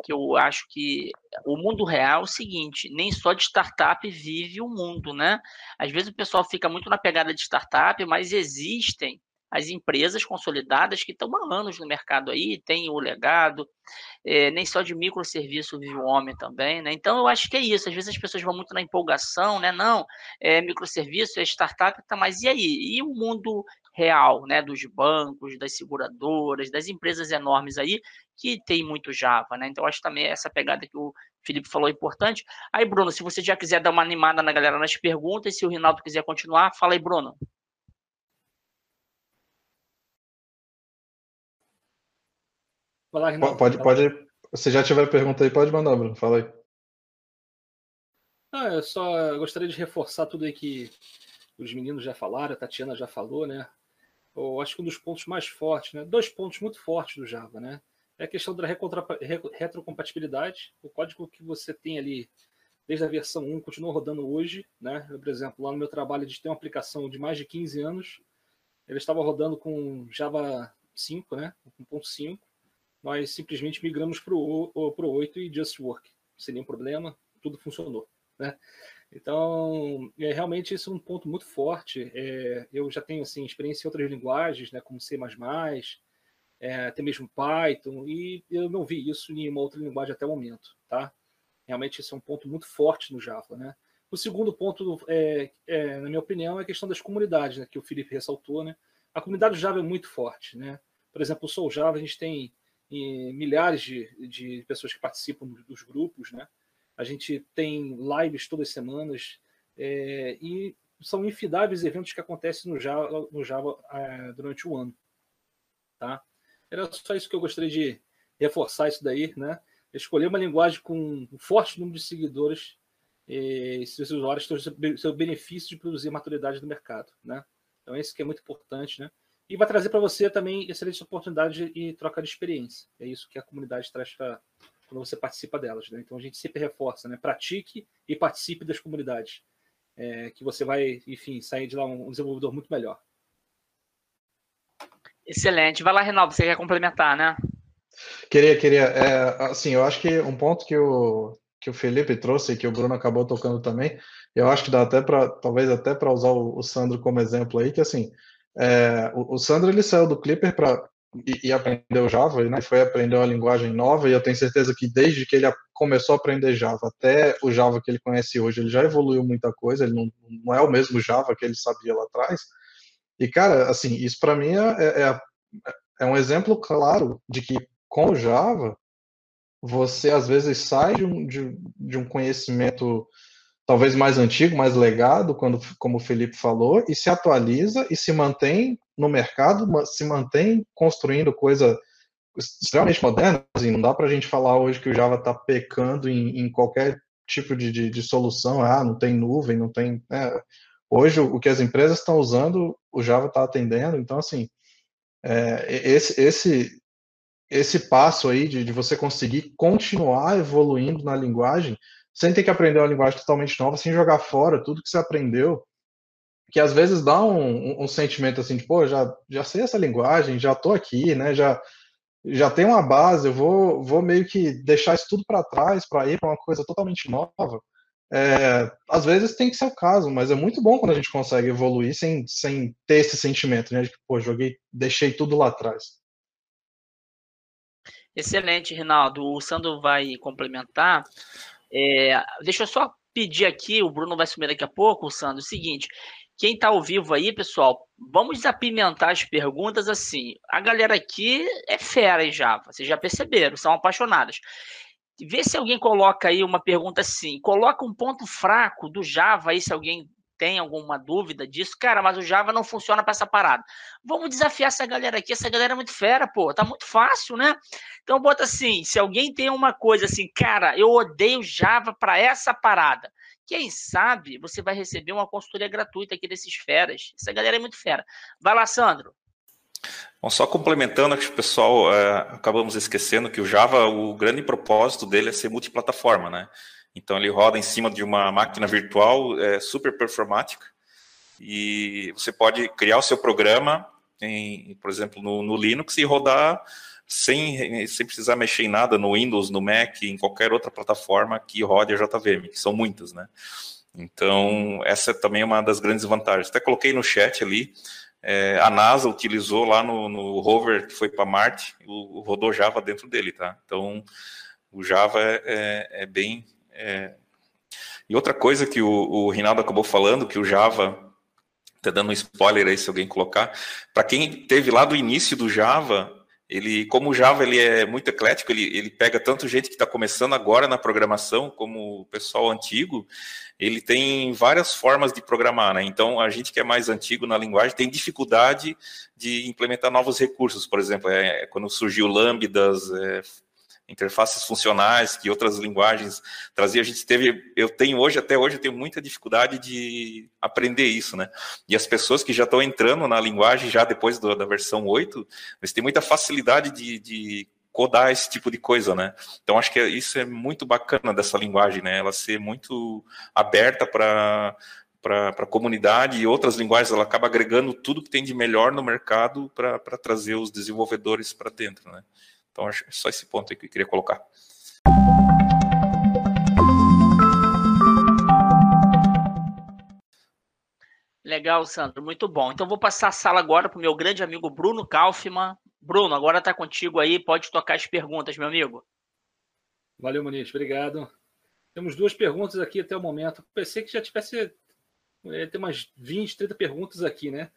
que eu acho que o mundo real é o seguinte, nem só de startup vive o mundo, né? Às vezes o pessoal fica muito na pegada de startup, mas existem as empresas consolidadas que estão há anos no mercado aí, tem o legado, é, nem só de microserviço vive o homem também, né? Então eu acho que é isso. Às vezes as pessoas vão muito na empolgação, né? Não, é microserviço, é startup, tá, mas e aí? E o mundo real, né? Dos bancos, das seguradoras, das empresas enormes aí que tem muito Java, né? Então acho também essa pegada que o Felipe falou é importante. Aí, Bruno, se você já quiser dar uma animada na galera nas perguntas, se o Rinaldo quiser continuar, fala aí, Bruno. Lá, pode, pode. Se já tiver pergunta aí, pode mandar, Bruno. Fala aí. Ah, eu só gostaria de reforçar tudo aí que os meninos já falaram, a Tatiana já falou, né? Eu acho que um dos pontos mais fortes, né? Dois pontos muito fortes do Java, né? É a questão da retrocompatibilidade. O código que você tem ali desde a versão 1 continua rodando hoje, né? Eu, por exemplo, lá no meu trabalho gente tem uma aplicação de mais de 15 anos. Ele estava rodando com Java 5, né? 1.5 nós simplesmente migramos para o 8 e just work, sem nenhum problema, tudo funcionou. Né? Então, é, realmente isso é um ponto muito forte. É, eu já tenho assim, experiência em outras linguagens, né, como C++, é, até mesmo Python, e eu não vi isso em nenhuma outra linguagem até o momento. Tá? Realmente isso é um ponto muito forte no Java. Né? O segundo ponto, é, é, na minha opinião, é a questão das comunidades, né, que o Felipe ressaltou. Né? A comunidade Java é muito forte. Né? Por exemplo, o Soul Java, a gente tem e milhares de, de pessoas que participam dos grupos, né? A gente tem lives todas as semanas é, e são infidáveis eventos que acontecem no Java, no Java é, durante o ano, tá? Era só isso que eu gostaria de reforçar isso daí, né? Escolher uma linguagem com um forte número de seguidores e seus usuários têm o seu benefício de produzir maturidade no mercado, né? Então, esse que é muito importante, né? E vai trazer para você também excelentes oportunidades e troca de experiência. É isso que a comunidade traz para quando você participa delas. Né? Então a gente sempre reforça, né? Pratique e participe das comunidades. É, que você vai, enfim, sair de lá um desenvolvedor muito melhor. Excelente. Vai lá, Reinaldo, você quer complementar, né? Queria, queria. É, assim, eu acho que um ponto que o, que o Felipe trouxe e que o Bruno acabou tocando também, eu acho que dá até para, talvez até para usar o, o Sandro como exemplo aí, que assim, é, o, o, Sandro ele saiu do Clipper para e, e, aprendeu Java, né? Foi aprender uma linguagem nova e eu tenho certeza que desde que ele começou a aprender Java até o Java que ele conhece hoje, ele já evoluiu muita coisa. Ele não, não é o mesmo Java que ele sabia lá atrás. E cara, assim, isso para mim é, é, é, é um exemplo claro de que com o Java você às vezes sai de um, de, de um conhecimento talvez mais antigo, mais legado, quando, como o Felipe falou, e se atualiza e se mantém no mercado, se mantém construindo coisa extremamente moderna. Assim, não dá para a gente falar hoje que o Java está pecando em, em, qualquer tipo de, de, de, solução. Ah, não tem nuvem, não tem. É, hoje, o que as empresas estão usando, o Java está atendendo. Então, assim, é, esse, esse, esse passo aí de, de você conseguir continuar evoluindo na linguagem sem ter que aprender uma linguagem totalmente nova, sem jogar fora tudo que você aprendeu, que às vezes dá um, um, um sentimento assim de, pô, já, já sei essa linguagem, já tô aqui, né, já, já tem uma base, eu vou, vou meio que deixar isso tudo para trás para ir para uma coisa totalmente nova. É, às vezes tem que ser o caso, mas é muito bom quando a gente consegue evoluir sem, sem ter esse sentimento, né, de que, pô, joguei, deixei tudo lá atrás. Excelente, Rinaldo. O Sandro vai complementar. É, deixa eu só pedir aqui, o Bruno vai sumir daqui a pouco, Sandro, o seguinte, quem está ao vivo aí, pessoal, vamos apimentar as perguntas assim. A galera aqui é fera em Java, vocês já perceberam, são apaixonadas. Vê se alguém coloca aí uma pergunta assim, coloca um ponto fraco do Java aí, se alguém tem alguma dúvida disso, cara, mas o Java não funciona para essa parada. Vamos desafiar essa galera aqui, essa galera é muito fera, pô, tá muito fácil, né? Então bota assim, se alguém tem uma coisa assim, cara, eu odeio Java para essa parada, quem sabe você vai receber uma consultoria gratuita aqui desses feras. Essa galera é muito fera. Vai lá, Sandro. Bom, só complementando, acho que o pessoal é, acabamos esquecendo que o Java, o grande propósito dele é ser multiplataforma, né? Então ele roda em cima de uma máquina virtual é, super performática e você pode criar o seu programa, em, por exemplo, no, no, Linux e rodar sem, sem precisar mexer em nada no Windows, no Mac, em qualquer outra plataforma que rode a JVM, que são muitas, né? Então, essa é também uma das grandes vantagens. Até coloquei no chat ali, é, a NASA utilizou lá no, no rover que foi para Marte, o, o, rodou Java dentro dele, tá? Então, o Java é, é, é bem... É... E outra coisa que o, o Rinaldo acabou falando, que o Java Tá dando um spoiler aí se alguém colocar. Para quem teve lá do início do Java, ele, como o Java ele é muito eclético, ele, ele pega tanto gente que está começando agora na programação, como o pessoal antigo, ele tem várias formas de programar, né? Então, a gente que é mais antigo na linguagem tem dificuldade de implementar novos recursos, por exemplo, é, quando surgiu lambdas, é, interfaces funcionais que outras linguagens traziam. A gente teve, eu tenho hoje, até hoje, eu tenho muita dificuldade de aprender isso, né? E as pessoas que já estão entrando na linguagem, já depois do, da versão 8, eles têm muita facilidade de, de codar esse tipo de coisa, né? Então acho que isso é muito bacana dessa linguagem, né? Ela ser muito aberta para para a comunidade e outras linguagens, ela acaba agregando tudo que tem de melhor no mercado para trazer os desenvolvedores para dentro, né? Então, acho só esse ponto aí que eu queria colocar. Legal, Sandro, muito bom. Então, vou passar a sala agora para o meu grande amigo Bruno Kaufmann. Bruno, agora está contigo aí, pode tocar as perguntas, meu amigo. Valeu, Muniz, obrigado. Temos duas perguntas aqui até o momento. Pensei que já tivesse é, ter umas 20, 30 perguntas aqui, né?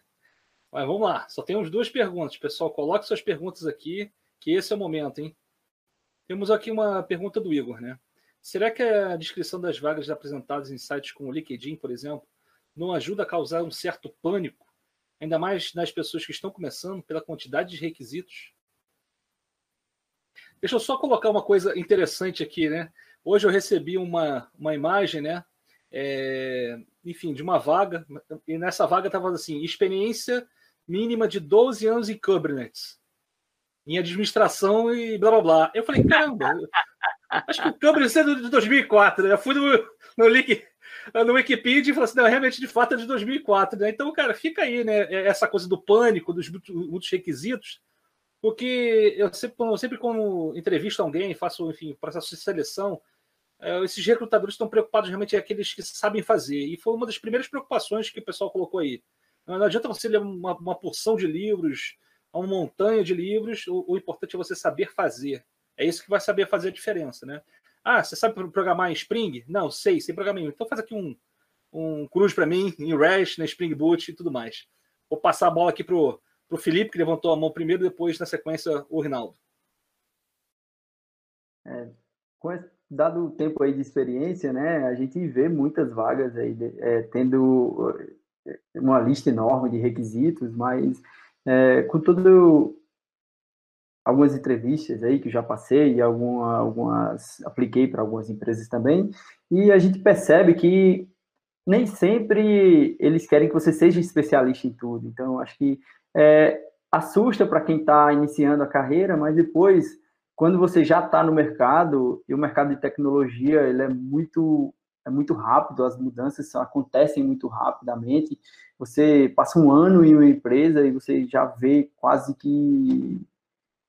Mas vamos lá, só temos duas perguntas. Pessoal, coloque suas perguntas aqui que esse é o momento, hein? Temos aqui uma pergunta do Igor, né? Será que a descrição das vagas apresentadas em sites como o LinkedIn, por exemplo, não ajuda a causar um certo pânico, ainda mais nas pessoas que estão começando, pela quantidade de requisitos? Deixa eu só colocar uma coisa interessante aqui, né? Hoje eu recebi uma, uma imagem, né? É, enfim, de uma vaga, e nessa vaga estava assim: experiência mínima de 12 anos em Kubernetes em administração e blá blá blá. Eu falei, caramba, acho que o Kubernetes é de 2004. Né? Eu fui no, no link no Wikipedia e falei assim, não, realmente de fato é de 2004. Né? Então, cara, fica aí, né? É, essa coisa do pânico, dos muitos requisitos, porque eu sempre, sempre quando entrevisto alguém, faço, enfim, processo de seleção, é, esses recrutadores estão preocupados realmente é aqueles que sabem fazer. E foi uma das primeiras preocupações que o pessoal colocou aí. Não adianta você ler uma, uma porção de livros, uma montanha de livros, o, o, importante é você saber fazer. É isso que vai saber fazer a diferença, né? Ah, você sabe programar em Spring? Não, sei, sei programar. Então faz aqui um, um cruz para mim em REST, na Spring Boot e tudo mais. Vou passar a bola aqui pro, pro Felipe, que levantou a mão primeiro, depois, na sequência, o Rinaldo. É, esse, dado o tempo aí de experiência, né, a gente vê muitas vagas aí é, tendo é, uma lista enorme de requisitos, mas é, com tudo algumas entrevistas aí que já passei e alguma, algumas apliquei para algumas empresas também e a gente percebe que nem sempre eles querem que você seja especialista em tudo. Então acho que é, assusta para quem está iniciando a carreira mas depois quando você já está no mercado e o mercado de tecnologia ele é muito é muito rápido, as mudanças acontecem muito rapidamente. Você passa um ano em uma empresa e você já vê quase que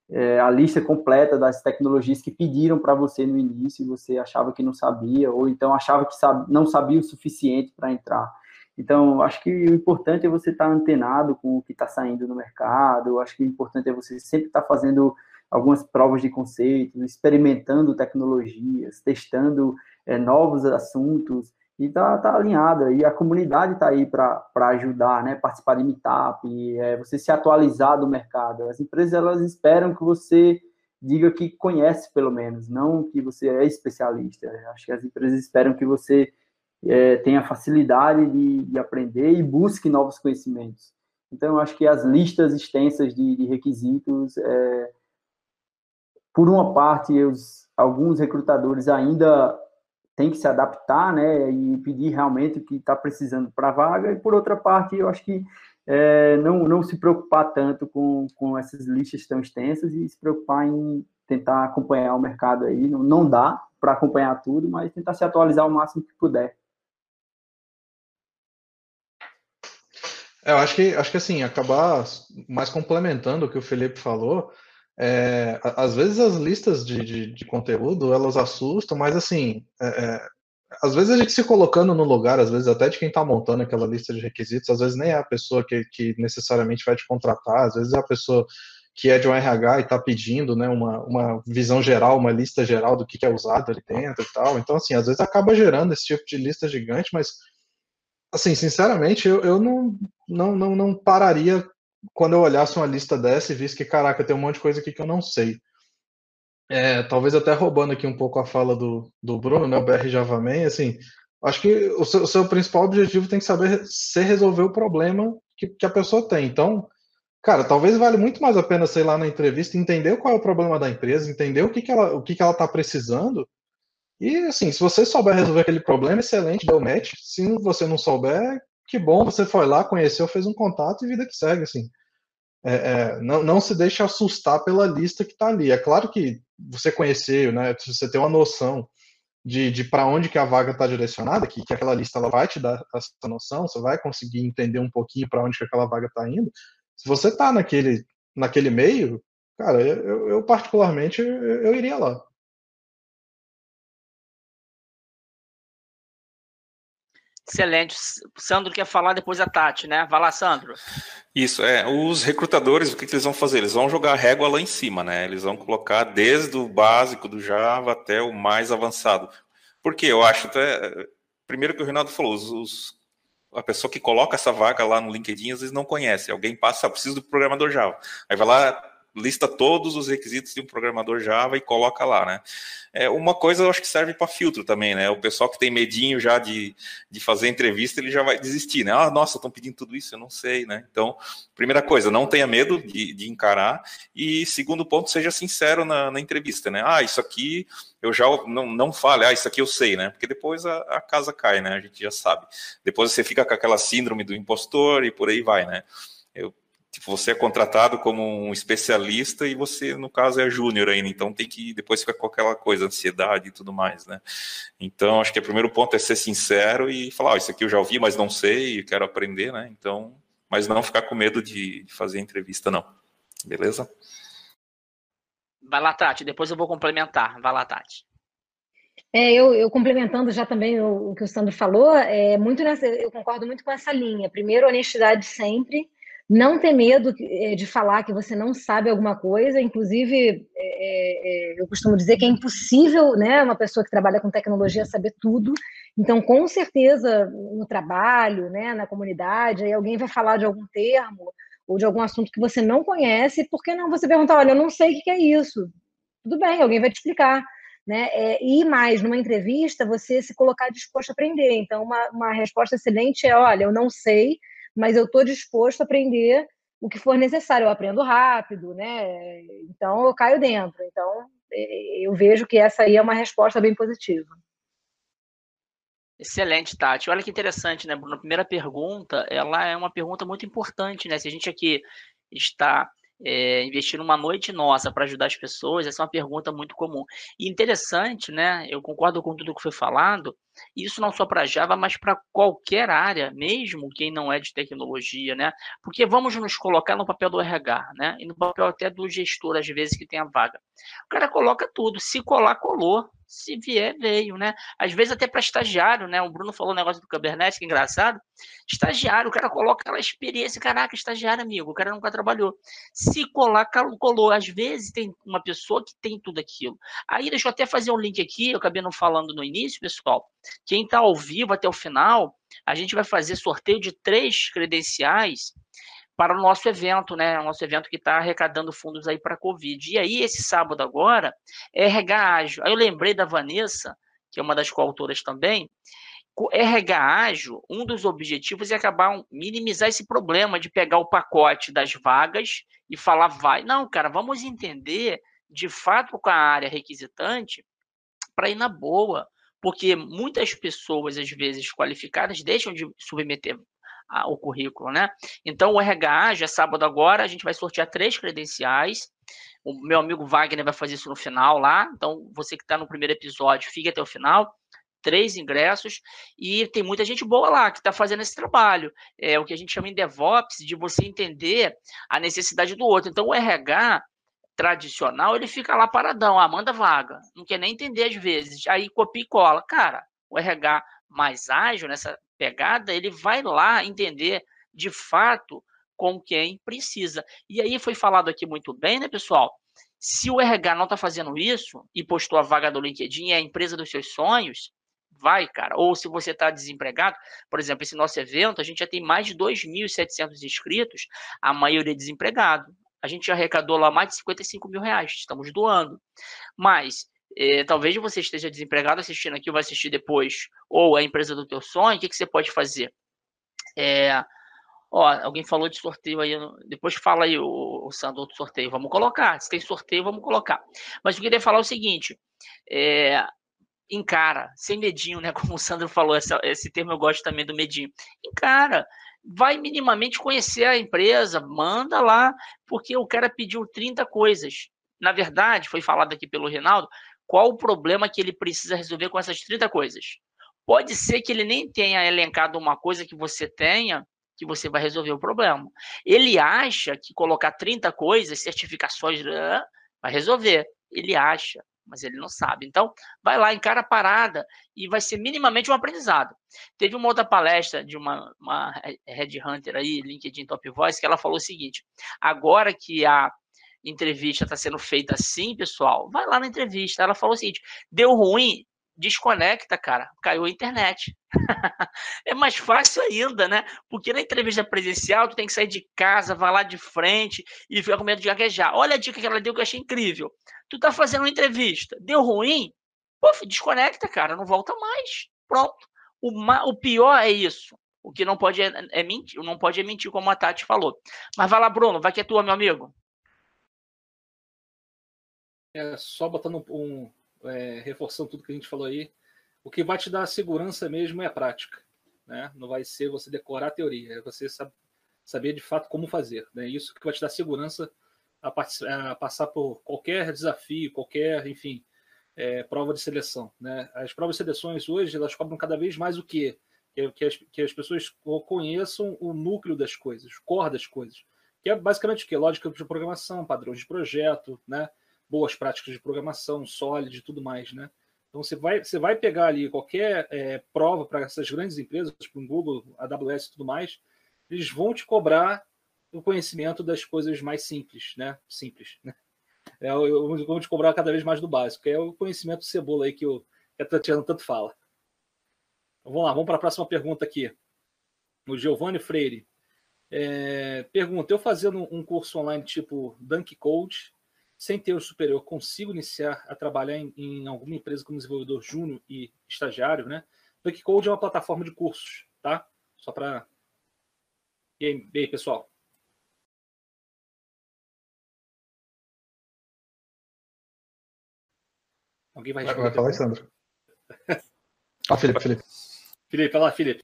é, a lista completa das tecnologias que pediram para você no início e você achava que não sabia, ou então achava que sabe, não sabia o suficiente para entrar. Então, acho que o importante é você estar tá antenado com o que está saindo no mercado, acho que o importante é você sempre estar tá fazendo algumas provas de conceito, experimentando tecnologias, testando é, novos assuntos, e tá, tá alinhada. E a comunidade está aí para ajudar, né? Participar de meetup, é, você se atualizar do mercado. As empresas elas esperam que você diga que conhece, pelo menos, não que você é especialista. Acho que as empresas esperam que você é, tenha facilidade de, de, aprender e busque novos conhecimentos. Então, acho que as listas extensas de, de requisitos, é, por uma parte, os, alguns recrutadores ainda tem que se adaptar, né, e pedir realmente o que está precisando para a vaga, e por outra parte, eu acho que é, não, não se preocupar tanto com, com essas listas tão extensas e se preocupar em tentar acompanhar o mercado aí, não, não dá para acompanhar tudo, mas tentar se atualizar o máximo que puder. É, eu acho que, acho que assim, acabar mais complementando o que o Felipe falou, é, às vezes as listas de, de, de, conteúdo elas assustam, mas assim, é, é, às vezes a gente se colocando no lugar, às vezes até de quem está montando aquela lista de requisitos, às vezes nem é a pessoa que, que necessariamente vai te contratar, às vezes é a pessoa que é de um RH e está pedindo né, uma, uma visão geral, uma lista geral do que, que é usado ali dentro e tal. Então, assim, às vezes acaba gerando esse tipo de lista gigante, mas, assim, sinceramente, eu, eu não, não, não, não pararia quando eu olhasse uma lista dessa e visse que, caraca, tem um monte de coisa aqui que eu não sei. É, talvez até roubando aqui um pouco a fala do, do Bruno, né, o BR Javaman, assim, acho que o seu, o seu, principal objetivo tem que saber ser resolver o problema que, que a pessoa tem. Então, cara, talvez vale muito mais a pena, sei lá, na entrevista, entender qual é o problema da empresa, entender o que, que ela o que, que ela está precisando. E, assim, se você souber resolver aquele problema, excelente, deu match. Se você não souber, que bom, você foi lá, conheceu, fez um contato e vida que segue, assim. É, é, não, não se deixe assustar pela lista que está ali. É claro que você conhecer, né, você ter uma noção de, de para onde que a vaga está direcionada, que, que aquela lista ela vai te dar essa noção, você vai conseguir entender um pouquinho para onde que aquela vaga está indo. Se você está naquele, naquele meio, cara, eu, eu particularmente eu, eu iria lá. Excelente. Sandro quer falar depois a Tati, né? Vai lá, Sandro. Isso, é. Os recrutadores, o que, que, eles vão fazer? Eles vão jogar régua lá em cima, né? Eles vão colocar desde o básico do Java até o mais avançado. Porque eu acho até. Primeiro que o Renato falou, os, os, a pessoa que coloca essa vaga lá no LinkedIn às vezes não conhece. Alguém passa, ah, preciso do programador Java. Aí vai lá, lista todos os requisitos de um programador Java e coloca lá, né? É, uma coisa eu acho que serve para filtro também, né? O pessoal que tem medinho já de, de fazer entrevista, ele já vai desistir, né? Ah, nossa, estão pedindo tudo isso, eu não sei, né? Então, primeira coisa, não tenha medo de, de encarar. E segundo ponto, seja sincero na, na, entrevista, né? Ah, isso aqui eu já não, não fale, ah, isso aqui eu sei, né? Porque depois a, a casa cai, né? A gente já sabe. Depois você fica com aquela síndrome do impostor e por aí vai, né? Tipo, você é contratado como um especialista e você, no caso, é júnior ainda, então tem que depois ficar com aquela coisa, ansiedade e tudo mais, né? Então, acho que o primeiro ponto é ser sincero e falar, oh, isso aqui eu já ouvi, mas não sei, quero aprender, né? Então, mas não ficar com medo de, de fazer entrevista, não. Beleza? Vai lá, Tati, depois eu vou complementar. Vai lá, Tati. É, eu, eu, complementando já também o, o, que o Sandro falou, é muito nessa, eu concordo muito com essa linha. Primeiro, honestidade sempre não ter medo eh, de falar que você não sabe alguma coisa, inclusive é, é, eu costumo dizer que é impossível, né, uma pessoa que trabalha com tecnologia saber tudo. Então, com certeza, no trabalho, né, na comunidade, aí alguém vai falar de algum termo ou de algum assunto que você não conhece, por que não você perguntar, olha, eu não sei o que é isso? Tudo bem, alguém vai te explicar. Né? É, e mais, numa entrevista, você se colocar disposto a aprender. Então, uma, uma resposta excelente é: olha, eu não sei, mas eu estou disposto a aprender o que for necessário. Eu aprendo rápido, né? Então eu caio dentro. Então eu vejo que essa aí é uma resposta bem positiva. Excelente, Tati. Olha que interessante, né, Bruno? A primeira pergunta, ela é uma pergunta muito importante, né? Se a gente aqui está é, investir uma noite nossa para ajudar as pessoas, essa é uma pergunta muito comum. E interessante, né? Eu concordo com tudo que foi falado, isso não só para Java, mas para qualquer área, mesmo quem não é de tecnologia, né? Porque vamos nos colocar no papel do RH, né? E no papel até do gestor, às vezes, que tem a vaga. O cara coloca tudo, se colar, colou se vier, veio, né? Às vezes até para estagiário, né? O Bruno falou um negócio do Kubernetes, que engraçado. Estagiário, o cara coloca aquela experiência, caraca, estagiário, amigo, o cara nunca trabalhou. Se colar, colou. Às vezes tem uma pessoa que tem tudo aquilo. Aí deixa eu até fazer um link aqui, eu acabei não falando no início, pessoal. Quem está ao vivo até o final, a gente vai fazer sorteio de três credenciais para o nosso evento, né? O nosso evento que está arrecadando fundos aí para a Covid. E aí, esse sábado agora, é RH ágil. Aí eu lembrei da Vanessa, que é uma das coautoras também. RH ágil, um dos objetivos é acabar minimizar esse problema de pegar o pacote das vagas e falar vai. Não, cara, vamos entender de fato com a área requisitante para ir na boa, porque muitas pessoas às vezes qualificadas deixam de submeter o currículo, né? Então, o RH, já é sábado agora, a gente vai sortear três credenciais. O meu amigo Wagner vai fazer isso no final lá. Então, você que está no primeiro episódio, fique até o final. Três ingressos. E tem muita gente boa lá que está fazendo esse trabalho. É o que a gente chama em DevOps, de você entender a necessidade do outro. Então, o RH tradicional, ele fica lá paradão, ah, manda vaga, não quer nem entender às vezes, aí copia e cola. Cara, o RH mais ágil nessa pegada, ele vai lá entender de fato com quem precisa. E aí foi falado aqui muito bem, né, pessoal? Se o RH não está fazendo isso e postou a vaga do LinkedIn, é a empresa dos seus sonhos, vai, cara. Ou se você está desempregado, por exemplo, esse nosso evento, a gente já tem mais de 2.700 inscritos, a maioria desempregado. A gente arrecadou lá mais de 55 mil reais, estamos doando. Mas é, talvez você esteja desempregado assistindo aqui vai assistir depois, ou a empresa do teu sonho, o que, que você pode fazer? É, ó, alguém falou de sorteio aí, depois fala aí, o, o Sandro, outro sorteio, vamos colocar. Se tem sorteio, vamos colocar. Mas eu queria falar o seguinte: é, encara, sem medinho, né? Como o Sandro falou, essa, esse termo eu gosto também do medinho. Encara, vai minimamente conhecer a empresa, manda lá, porque o cara pediu 30 coisas. Na verdade, foi falado aqui pelo Reinaldo, qual o problema que ele precisa resolver com essas 30 coisas. Pode ser que ele nem tenha elencado uma coisa que você tenha, que você vai resolver o problema. Ele acha que colocar 30 coisas, certificações, vai resolver. Ele acha mas ele não sabe. Então, vai lá, encara a parada e vai ser minimamente um aprendizado. Teve uma outra palestra de uma, uma Hunter aí, LinkedIn Top Voice, que ela falou o seguinte: agora que a entrevista está sendo feita assim, pessoal, vai lá na entrevista. Ela falou o seguinte: deu ruim, desconecta, cara, caiu a internet. é mais fácil ainda, né? Porque na entrevista presencial, tu tem que sair de casa, vai lá de frente e fica com medo de gaguejar. Olha a dica que ela deu que eu achei incrível. Tu tá fazendo uma entrevista, deu ruim, pô, desconecta, cara, não volta mais. Pronto. O, o pior é isso. O que não pode é, é, mentir, não pode é mentir, como a Tati falou. Mas vai lá, Bruno, vai que é tua, meu amigo. É, só botando um, é, reforçando tudo que a gente falou aí, o que vai te dar segurança mesmo é a prática. Né? Não vai ser você decorar a teoria, é você saber de fato como fazer. Né? isso que vai te dar segurança a, a, passar por qualquer desafio, qualquer, enfim, é, prova de seleção. Né? As provas de seleções hoje elas cobram cada vez mais o quê? Que, que, as, que as pessoas conheçam o núcleo das coisas, o core das coisas. Que é basicamente o quê? Lógica de programação, padrões de projeto, né? Boas práticas de programação, sólido e tudo mais, né? Então você vai, você vai pegar ali qualquer é, prova para essas grandes empresas, para o Google, AWS e tudo mais, eles vão te cobrar o conhecimento das coisas mais simples, né? Simples, né? É, vão te cobrar cada vez mais do básico, que é o conhecimento cebola aí que, o, que a Tatiana tanto fala. Então, vamos lá, vamos para a próxima pergunta aqui. O Giovanni Freire. É, pergunta: eu fazendo um curso online tipo Dunk Code, sem ter o superior, consigo iniciar a trabalhar em, em alguma empresa como desenvolvedor júnior e estagiário, né? Duck Code é uma plataforma de cursos, tá? Só para. E aí, e aí, pessoal? Alguém vai responder? Vai falar, Sandro. ah, Felipe, Felipe. Felipe, vai lá, Felipe.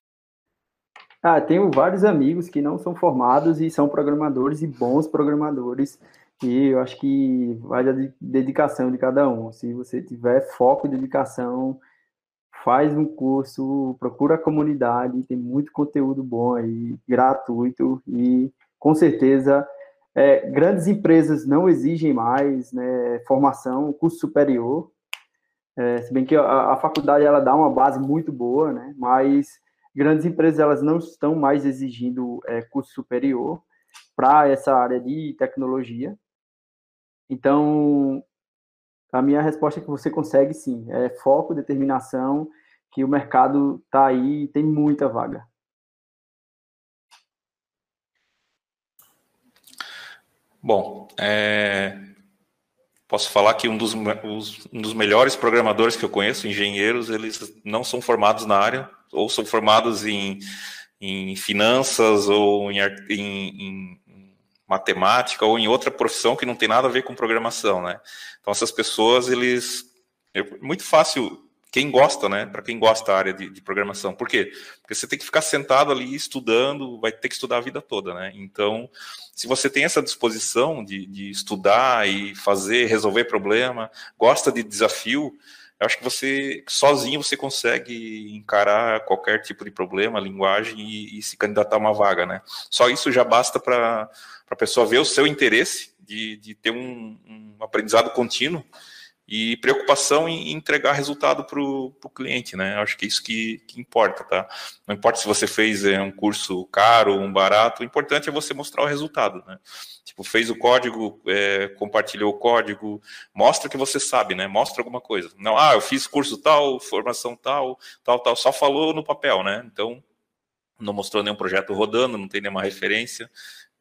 Ah, tenho vários amigos que não são formados e são programadores e bons programadores e eu acho que vai da dedicação de cada um. Se você tiver foco e dedicação, faz um curso, procura a comunidade, tem muito conteúdo bom aí, gratuito, e com certeza é, grandes empresas não exigem mais né, formação, curso superior, é, se bem que a, a, faculdade ela dá uma base muito boa, né, mas grandes empresas elas não estão mais exigindo é, curso superior para essa área de tecnologia. Então, a minha resposta é que você consegue sim. É foco, determinação, que o mercado está aí e tem muita vaga. Bom, é... posso falar que um dos, um dos melhores programadores que eu conheço, engenheiros, eles não são formados na área, ou são formados em, em finanças ou em, em, matemática ou em outra profissão que não tem nada a ver com programação, né? Então essas pessoas, eles é muito fácil quem gosta, né? Para quem gosta da área de, de, programação. Por quê? Porque você tem que ficar sentado ali estudando, vai ter que estudar a vida toda, né? Então, se você tem essa disposição de, de estudar e fazer, resolver problema, gosta de desafio, eu acho que você sozinho você consegue encarar qualquer tipo de problema, linguagem e, e se candidatar a uma vaga, né? Só isso já basta para a pessoa ver o seu interesse de, de ter um, um aprendizado contínuo e preocupação em entregar resultado para o cliente, né? Acho que é isso que, que importa, tá? Não importa se você fez é, um curso caro um barato, o importante é você mostrar o resultado, né? Tipo, fez o código, é, compartilhou o código, mostra que você sabe, né? Mostra alguma coisa. Não, ah, eu fiz curso tal, formação tal, tal, tal, só falou no papel, né? Então, não mostrou nenhum projeto rodando, não tem nenhuma referência.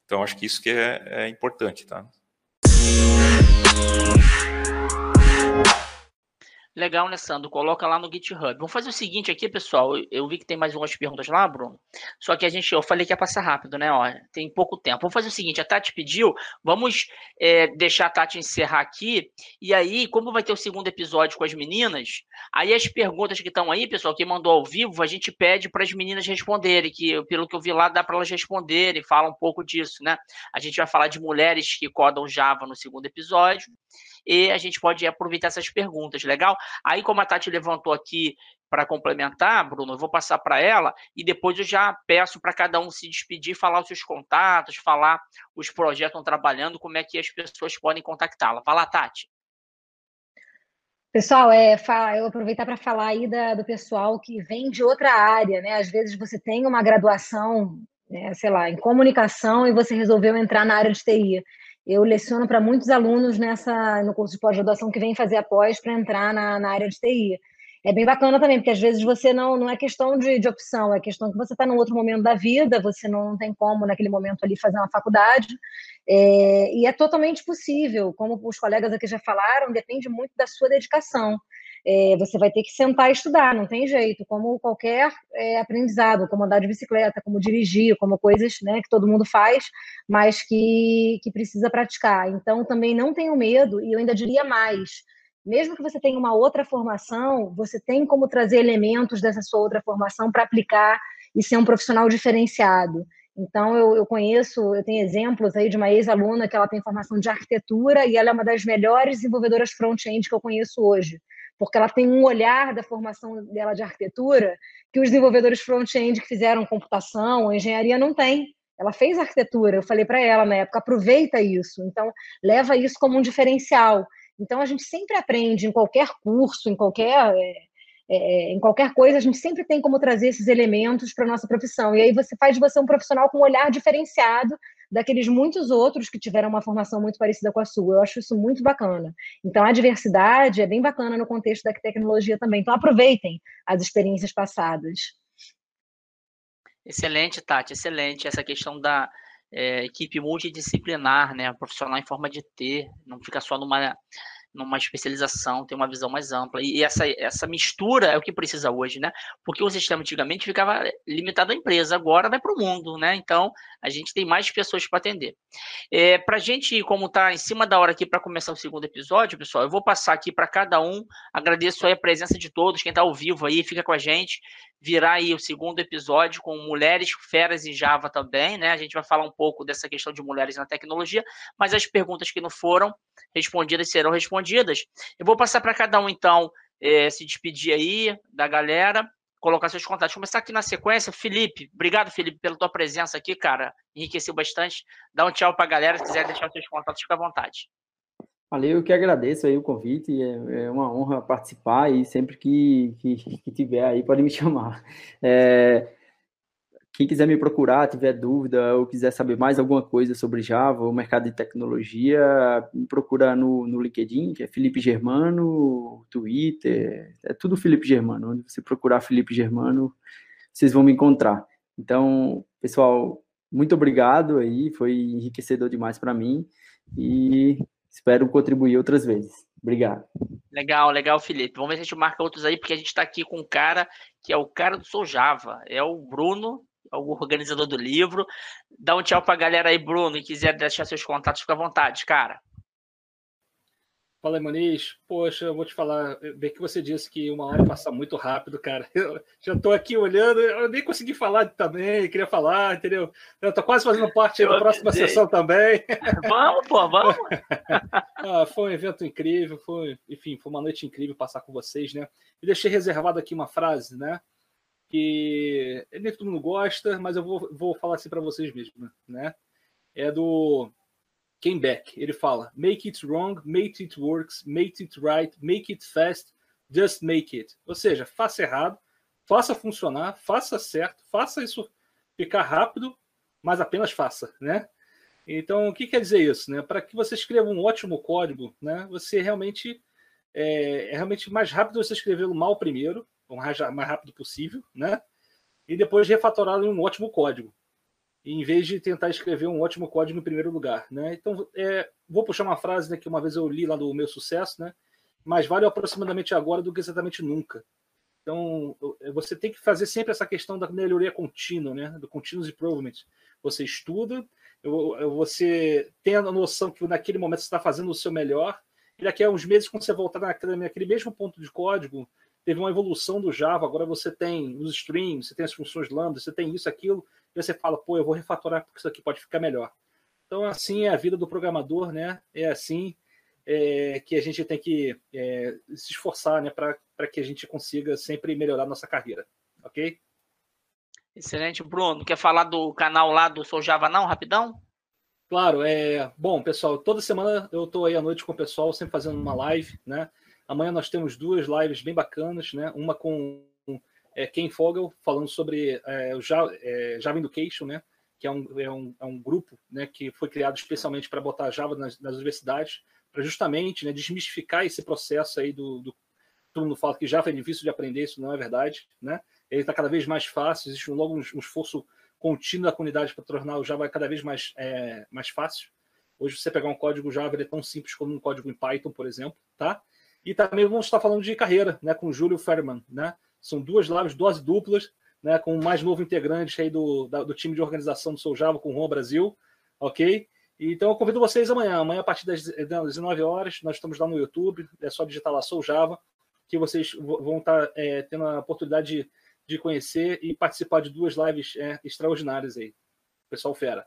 Então, acho que isso que é, é importante, tá? Legal, né, Sandro? Coloca lá no GitHub. Vamos fazer o seguinte aqui, pessoal. Eu vi que tem mais umas perguntas lá, Bruno. Só que a gente, eu falei que ia passar rápido, né? Ó, tem pouco tempo. Vamos fazer o seguinte: a Tati pediu, vamos é, deixar a Tati encerrar aqui. E aí, como vai ter o segundo episódio com as meninas, aí as perguntas que estão aí, pessoal, que mandou ao vivo, a gente pede para as meninas responderem, que pelo que eu vi lá, dá para elas responderem, fala um pouco disso, né? A gente vai falar de mulheres que codam Java no segundo episódio e a gente pode aproveitar essas perguntas, legal? Aí, como a Tati levantou aqui para complementar, Bruno, eu vou passar para ela e depois eu já peço para cada um se despedir, falar os seus contatos, falar os projetos que estão trabalhando, como é que as pessoas podem contactá-la. Fala, Tati. Pessoal, é, eu aproveitar para falar aí da, do pessoal que vem de outra área, né? Às vezes você tem uma graduação, né, sei lá, em comunicação e você resolveu entrar na área de TI. Eu leciono para muitos alunos nessa no curso de pós-graduação que vem fazer a pós para entrar na, na área de TI. É bem bacana também, porque às vezes você não, não é questão de, de opção, é questão que você está num outro momento da vida, você não tem como naquele momento ali fazer uma faculdade, é, e é totalmente possível, como os colegas aqui já falaram, depende muito da sua dedicação é, você vai ter que sentar e estudar, não tem jeito, como qualquer é, aprendizado, como andar de bicicleta, como dirigir, como coisas né, que todo mundo faz, mas que, que precisa praticar. Então, também não tenho medo, e eu ainda diria mais, mesmo que você tenha uma outra formação, você tem como trazer elementos dessa sua outra formação para aplicar e ser um profissional diferenciado. Então, eu, eu, conheço, eu tenho exemplos aí de uma ex-aluna que ela tem formação de arquitetura e ela é uma das melhores desenvolvedoras front-end que eu conheço hoje porque ela tem um olhar da formação dela de arquitetura que os desenvolvedores front-end que fizeram computação, engenharia não têm. Ela fez arquitetura, eu falei para ela na época, aproveita isso, então leva isso como um diferencial. Então a gente sempre aprende em qualquer curso, em qualquer é, é, em qualquer coisa, a gente sempre tem como trazer esses elementos para nossa profissão. E aí você faz de você um profissional com um olhar diferenciado daqueles muitos outros que tiveram uma formação muito parecida com a sua. Eu acho isso muito bacana. Então, a diversidade é bem bacana no contexto da tecnologia também. Então, aproveitem as experiências passadas. Excelente, Tati, excelente. Essa questão da é, equipe multidisciplinar, né? Profissional em forma de ter, não fica só numa numa especialização, ter uma visão mais ampla. E essa, essa mistura é o que precisa hoje, né? Porque o sistema antigamente ficava limitado à empresa, agora vai para o mundo, né? Então, a gente tem mais pessoas para atender. É, para a gente, como está em cima da hora aqui para começar o segundo episódio, pessoal, eu vou passar aqui para cada um. Agradeço a presença de todos, quem está ao vivo aí, fica com a gente. Virar aí o segundo episódio com mulheres feras em Java também, né? A gente vai falar um pouco dessa questão de mulheres na tecnologia, mas as perguntas que não foram respondidas serão respondidas. Eu vou passar para cada um, então, é, se despedir aí da galera, colocar seus contatos. Começar aqui na sequência, Felipe. Obrigado, Felipe, pela tua presença aqui, cara. Enriqueceu bastante. Dá um tchau para a galera. Se quiser deixar seus contatos, fica à vontade. Valeu, eu que agradeço aí o convite. É, é uma honra participar e sempre que, que, que tiver aí pode me chamar. É, quem quiser me procurar, tiver dúvida ou quiser saber mais alguma coisa sobre Java, o mercado de tecnologia, me procura no, no LinkedIn, que é Felipe Germano, Twitter, é tudo Felipe Germano. Onde você procurar Felipe Germano, vocês vão me encontrar. Então, pessoal, muito obrigado aí, foi enriquecedor demais para mim e espero contribuir outras vezes. Obrigado. Legal, legal, Felipe. Vamos ver se a gente marca outros aí, porque a gente está aqui com um cara que é o cara do Sou Java, é o Bruno o organizador do livro. Dá um tchau pra galera aí, Bruno, e quiser deixar seus contatos, fica à vontade, cara. Fala aí, Muniz. Poxa, eu vou te falar, bem que você disse que uma hora passa muito rápido, cara. Eu já estou aqui olhando, eu nem consegui falar também, queria falar, entendeu? Eu tô quase fazendo parte da próxima sessão também. Vamos, pô, vamos. ah, foi um evento incrível, foi, enfim, foi uma noite incrível passar com vocês, né? E deixei reservado aqui uma frase, né? Que nem todo mundo gosta, mas eu vou, vou falar assim para vocês mesmo, né? É do Ken Beck. Ele fala: Make it wrong, make it works, make it right, make it fast, just make it. Ou seja, faça errado, faça funcionar, faça certo, faça isso ficar rápido, mas apenas faça, né? Então, o que quer dizer isso? Né? Para que você escreva um ótimo código, né, você realmente é, é realmente mais rápido você escrevê-lo mal primeiro, o mais, rápido possível, né? E depois refatorá-lo em um ótimo código, em vez de tentar escrever um ótimo código em primeiro lugar, né? Então, é, vou puxar uma frase né, que uma vez eu li lá do meu sucesso, né? Mais vale aproximadamente agora do que exatamente nunca. Então, você tem que fazer sempre essa questão da melhoria contínua, né? Do continuous improvement. Você estuda, você tem a noção que naquele momento você está fazendo o seu melhor, e daqui a uns meses, quando você voltar naquele mesmo ponto de código, teve uma evolução do Java, agora você tem os streams, você tem as funções lambda, você tem isso, aquilo, e você fala, pô, eu vou refatorar porque isso aqui pode ficar melhor. Então, assim é a vida do programador, né? É assim é, que a gente tem que é, se esforçar, né, para que a gente consiga sempre melhorar nossa carreira, ok? Excelente, Bruno. Quer falar do canal lá do Sou Java não, rapidão? Claro, é bom, pessoal. Toda semana eu estou aí à noite com o pessoal, sempre fazendo uma live, né? Amanhã nós temos duas lives bem bacanas, né? Uma com é, Ken Fogel falando sobre é, o Java, é, Java Education, né? Que é um, é um, é um grupo, né? Que foi criado especialmente para botar Java nas, nas universidades, para justamente, né? Desmistificar esse processo aí do, do todo mundo fala que Java é difícil de aprender, isso não é verdade, né? ele está cada vez mais fácil, existe um, logo um, um esforço contínuo da comunidade para tornar o Java cada vez mais, é, mais fácil. Hoje, você pegar um código Java, ele é tão simples como um código em Python, por exemplo, tá? E também vamos estar falando de carreira, né, com o Júlio Ferman, né? São duas lives, duas duplas, né, com o mais novo integrante aí do, da, do time de organização do Sou Java, com o Juan Brasil, ok? Então, eu convido vocês amanhã. Amanhã, a partir das 19 horas, nós estamos lá no YouTube, é só digitar lá Sou Java, que vocês vão estar é, tendo a oportunidade de de conhecer e participar de duas lives é, extraordinárias aí. Pessoal fera.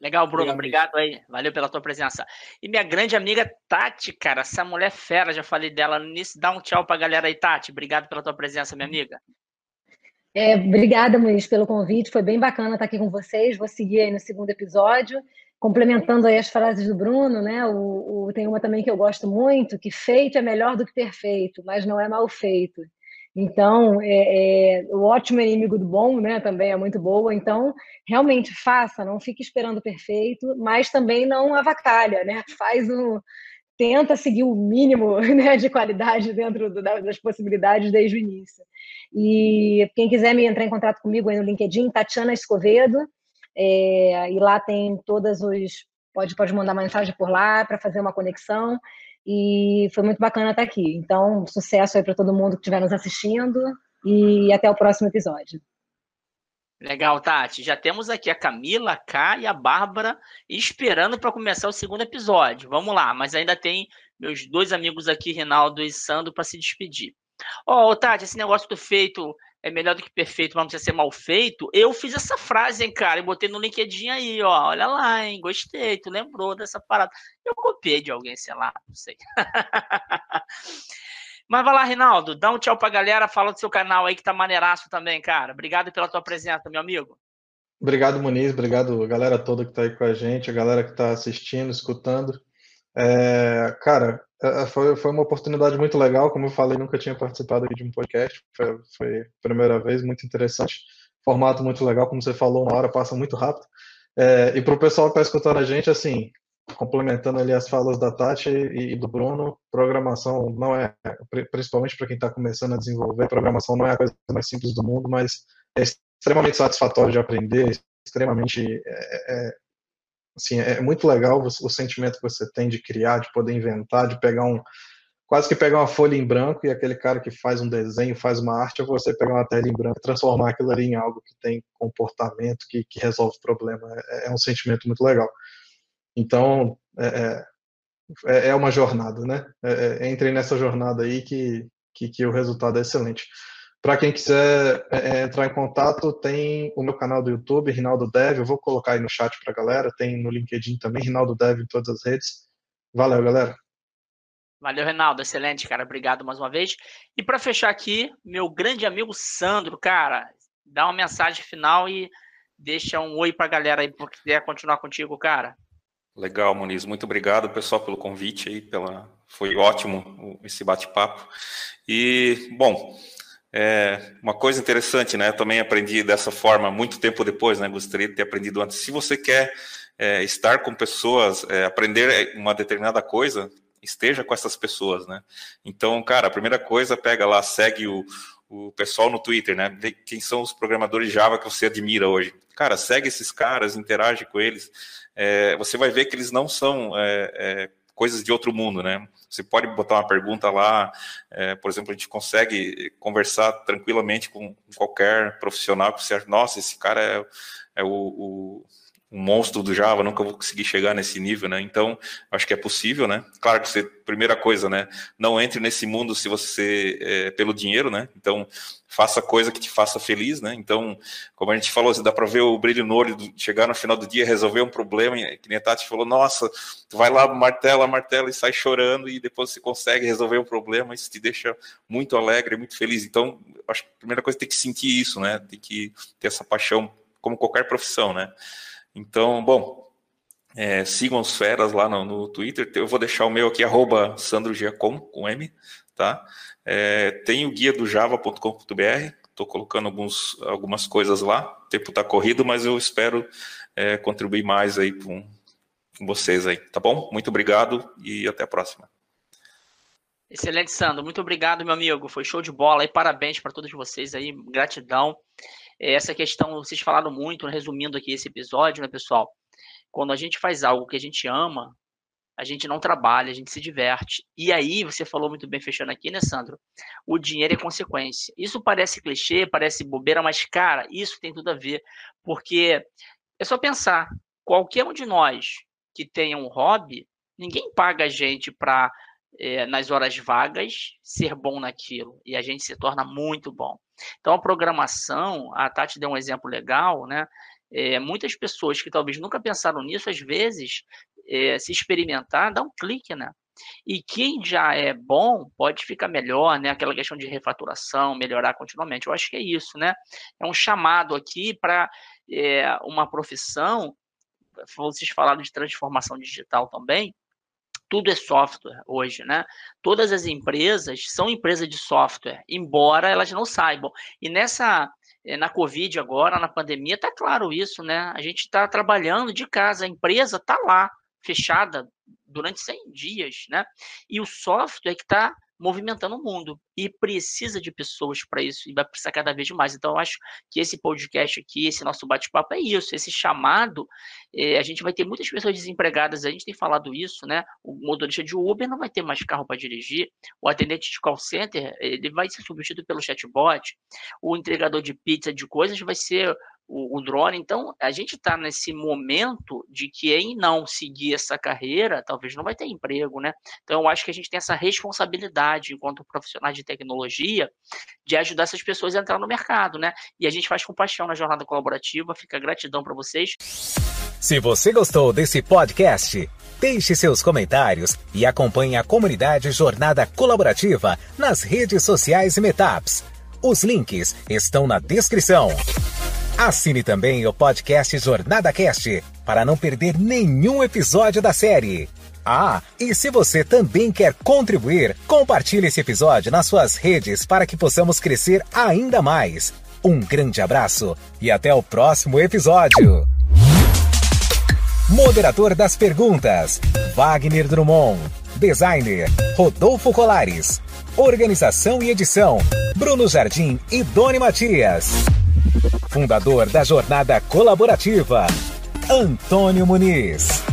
Legal, Bruno. Obrigado, obrigado aí. Valeu pela tua presença. E minha grande amiga Tati, cara, essa mulher fera, já falei dela no início. Dá um tchau pra galera aí, Tati. Obrigado pela tua presença, minha amiga. É, obrigada, Muniz, pelo convite. Foi bem bacana estar aqui com vocês. Vou seguir aí no segundo episódio, complementando aí as frases do Bruno, né? O, o, tem uma também que eu gosto muito, que feito é melhor do que perfeito, mas não é mal feito. Então, é, é, o ótimo inimigo do bom, né? Também é muito boa. Então, realmente faça, não fique esperando perfeito, mas também não avacalha, né? Faz um, tenta seguir o mínimo né, de qualidade dentro do, das possibilidades desde o início. E quem quiser me entrar em contato comigo aí no LinkedIn, Tatiana Escovedo, é, e lá tem todas os pode pode mandar mensagem por lá para fazer uma conexão e foi muito bacana estar aqui. Então, sucesso aí para todo mundo que estiver nos assistindo e até o próximo episódio. Legal, Tati. Já temos aqui a Camila, a K e a Bárbara esperando para começar o segundo episódio. Vamos lá, mas ainda tem meus dois amigos aqui, Rinaldo e Sandro, para se despedir. Ó, oh, Tati, esse negócio do feito é melhor do que perfeito, mas não precisa ser mal feito. Eu fiz essa frase, hein, cara, e botei no LinkedIn aí, ó. Olha lá, hein, gostei, tu lembrou dessa parada. Eu copiei de alguém, sei lá, não sei. mas vai lá, Rinaldo, dá um tchau pra galera, fala do seu canal aí que tá maneiraço também, cara. Obrigado pela tua presença, meu amigo. Obrigado, Muniz, obrigado a galera toda que tá aí com a gente, a galera que tá assistindo, escutando. É, cara, foi, foi uma oportunidade muito legal, como eu falei, nunca tinha participado de um podcast, foi, foi a primeira vez, muito interessante, formato muito legal, como você falou, uma hora passa muito rápido. É, e para o pessoal que está escutando a gente, assim, complementando ali as falas da Tati e, e do Bruno, programação não é, principalmente para quem está começando a desenvolver, programação não é a coisa mais simples do mundo, mas é extremamente satisfatório de aprender, extremamente é, é, Assim, é muito legal o, o sentimento que você tem de criar, de poder inventar, de pegar um, quase que pegar uma folha em branco e aquele cara que faz um desenho, faz uma arte, é você pegar uma tela em branco, transformar aquilo ali em algo que tem comportamento, que, que resolve problema. É, é um sentimento muito legal. Então, é, é, é uma jornada, né? É, é, entre nessa jornada aí que, que, que o resultado é excelente. Para quem quiser é, é, entrar em contato, tem o meu canal do YouTube, Rinaldo Dev. Eu vou colocar aí no chat para a galera. Tem no LinkedIn também, Rinaldo Dev em todas as redes. Valeu, galera. Valeu, Rinaldo. Excelente, cara. Obrigado mais uma vez. E para fechar aqui, meu grande amigo Sandro, cara, dá uma mensagem final e deixa um oi para a galera aí, porque quiser continuar contigo, cara. Legal, Muniz. Muito obrigado, pessoal, pelo convite aí, pela foi ótimo esse bate-papo. E bom, é uma coisa interessante, né? Também aprendi dessa forma muito tempo depois, né? Gostaria de ter aprendido antes. Se você quer é, estar com pessoas, é, aprender uma determinada coisa, esteja com essas pessoas, né? Então, cara, a primeira coisa, pega lá, segue o, o pessoal no Twitter, né? Vê quem são os programadores Java que você admira hoje. Cara, segue esses caras, interage com eles. É, você vai ver que eles não são é, é, coisas de outro mundo, né? Você pode botar uma pergunta lá, é, por exemplo, a gente consegue conversar tranquilamente com qualquer profissional que você acha, nossa, esse cara é, é o, o um monstro do Java, nunca vou conseguir chegar nesse nível, né? Então, acho que é possível, né? Claro que você, primeira coisa, né? Não entre nesse mundo se você é, pelo dinheiro, né? Então, faça coisa que te faça feliz, né? Então, como a gente falou, dá para ver o brilho no olho, chegar no final do dia, resolver um problema, que nem a Tati falou, nossa, tu vai lá, martela, martela e sai chorando e depois você consegue resolver um problema, isso te deixa muito alegre, muito feliz. Então, acho que a primeira coisa é tem que sentir isso, né? Tem que ter essa paixão, como qualquer profissão, né? Então, bom, é, sigam os feras lá no, no, Twitter. Eu vou deixar o meu aqui, arroba sandrogiacom, com M, tá? É, tem o guia do java.com.br, estou colocando alguns, algumas coisas lá. O tempo está corrido, mas eu espero é, contribuir mais aí com, com vocês aí, tá bom? Muito obrigado e até a próxima. Excelente, Sandro. Muito obrigado, meu amigo. Foi show de bola e parabéns para todos vocês aí. Gratidão. Essa questão, vocês falaram muito, resumindo aqui esse episódio, né, pessoal? Quando a gente faz algo que a gente ama, a gente não trabalha, a gente se diverte. E aí, você falou muito bem, fechando aqui, né, Sandro? O dinheiro é consequência. Isso parece clichê, parece bobeira, mas, cara, isso tem tudo a ver. Porque é só pensar: qualquer um de nós que tenha um hobby, ninguém paga a gente para é, nas horas vagas, ser bom naquilo. E a gente se torna muito bom. Então, a programação, a Tati deu um exemplo legal, né? É, muitas pessoas que talvez nunca pensaram nisso, às vezes, é, se experimentar, dá um clique, né? E quem já é bom pode ficar melhor, né? Aquela questão de refaturação, melhorar continuamente. Eu acho que é isso, né? É um chamado aqui para é, uma profissão. Vocês falaram de transformação digital também tudo é software hoje, né? Todas as empresas são empresas de software, embora elas não saibam. E nessa eh, na Covid agora, na pandemia, tá claro isso, né? A gente está trabalhando de casa, a empresa tá lá, fechada durante 100 dias, né? E o software que está movimentando o mundo e precisa de pessoas para isso e vai precisar cada vez mais. Então, eu acho que esse podcast aqui, esse nosso bate-papo é isso, esse chamado. É, a gente vai ter muitas pessoas desempregadas, a gente tem falado isso, né? O motorista de Uber não vai ter mais carro para dirigir, o atendente de call center ele vai ser substituído pelo chatbot, o entregador de pizza de coisas vai ser o, o drone. Então, a gente está nesse momento de que quem não seguir essa carreira, talvez não vai ter emprego, né? Então, eu acho que a gente tem essa responsabilidade, enquanto profissionais de tecnologia, de ajudar essas pessoas a entrar no mercado, né? E a gente faz com paixão na jornada colaborativa. Fica gratidão para vocês. Se você gostou desse podcast, deixe seus comentários e acompanhe a comunidade Jornada Colaborativa nas redes sociais e Metaps. Os links estão na descrição. Assine também o podcast Jornada Cast para não perder nenhum episódio da série. Ah, e se você também quer contribuir, compartilhe esse episódio nas suas redes para que possamos crescer ainda mais. Um grande abraço e até o próximo episódio. Moderador das perguntas: Wagner Drummond. Designer: Rodolfo Colares. Organização e edição: Bruno Jardim e Doni Matias. Fundador da Jornada Colaborativa, Antônio Muniz.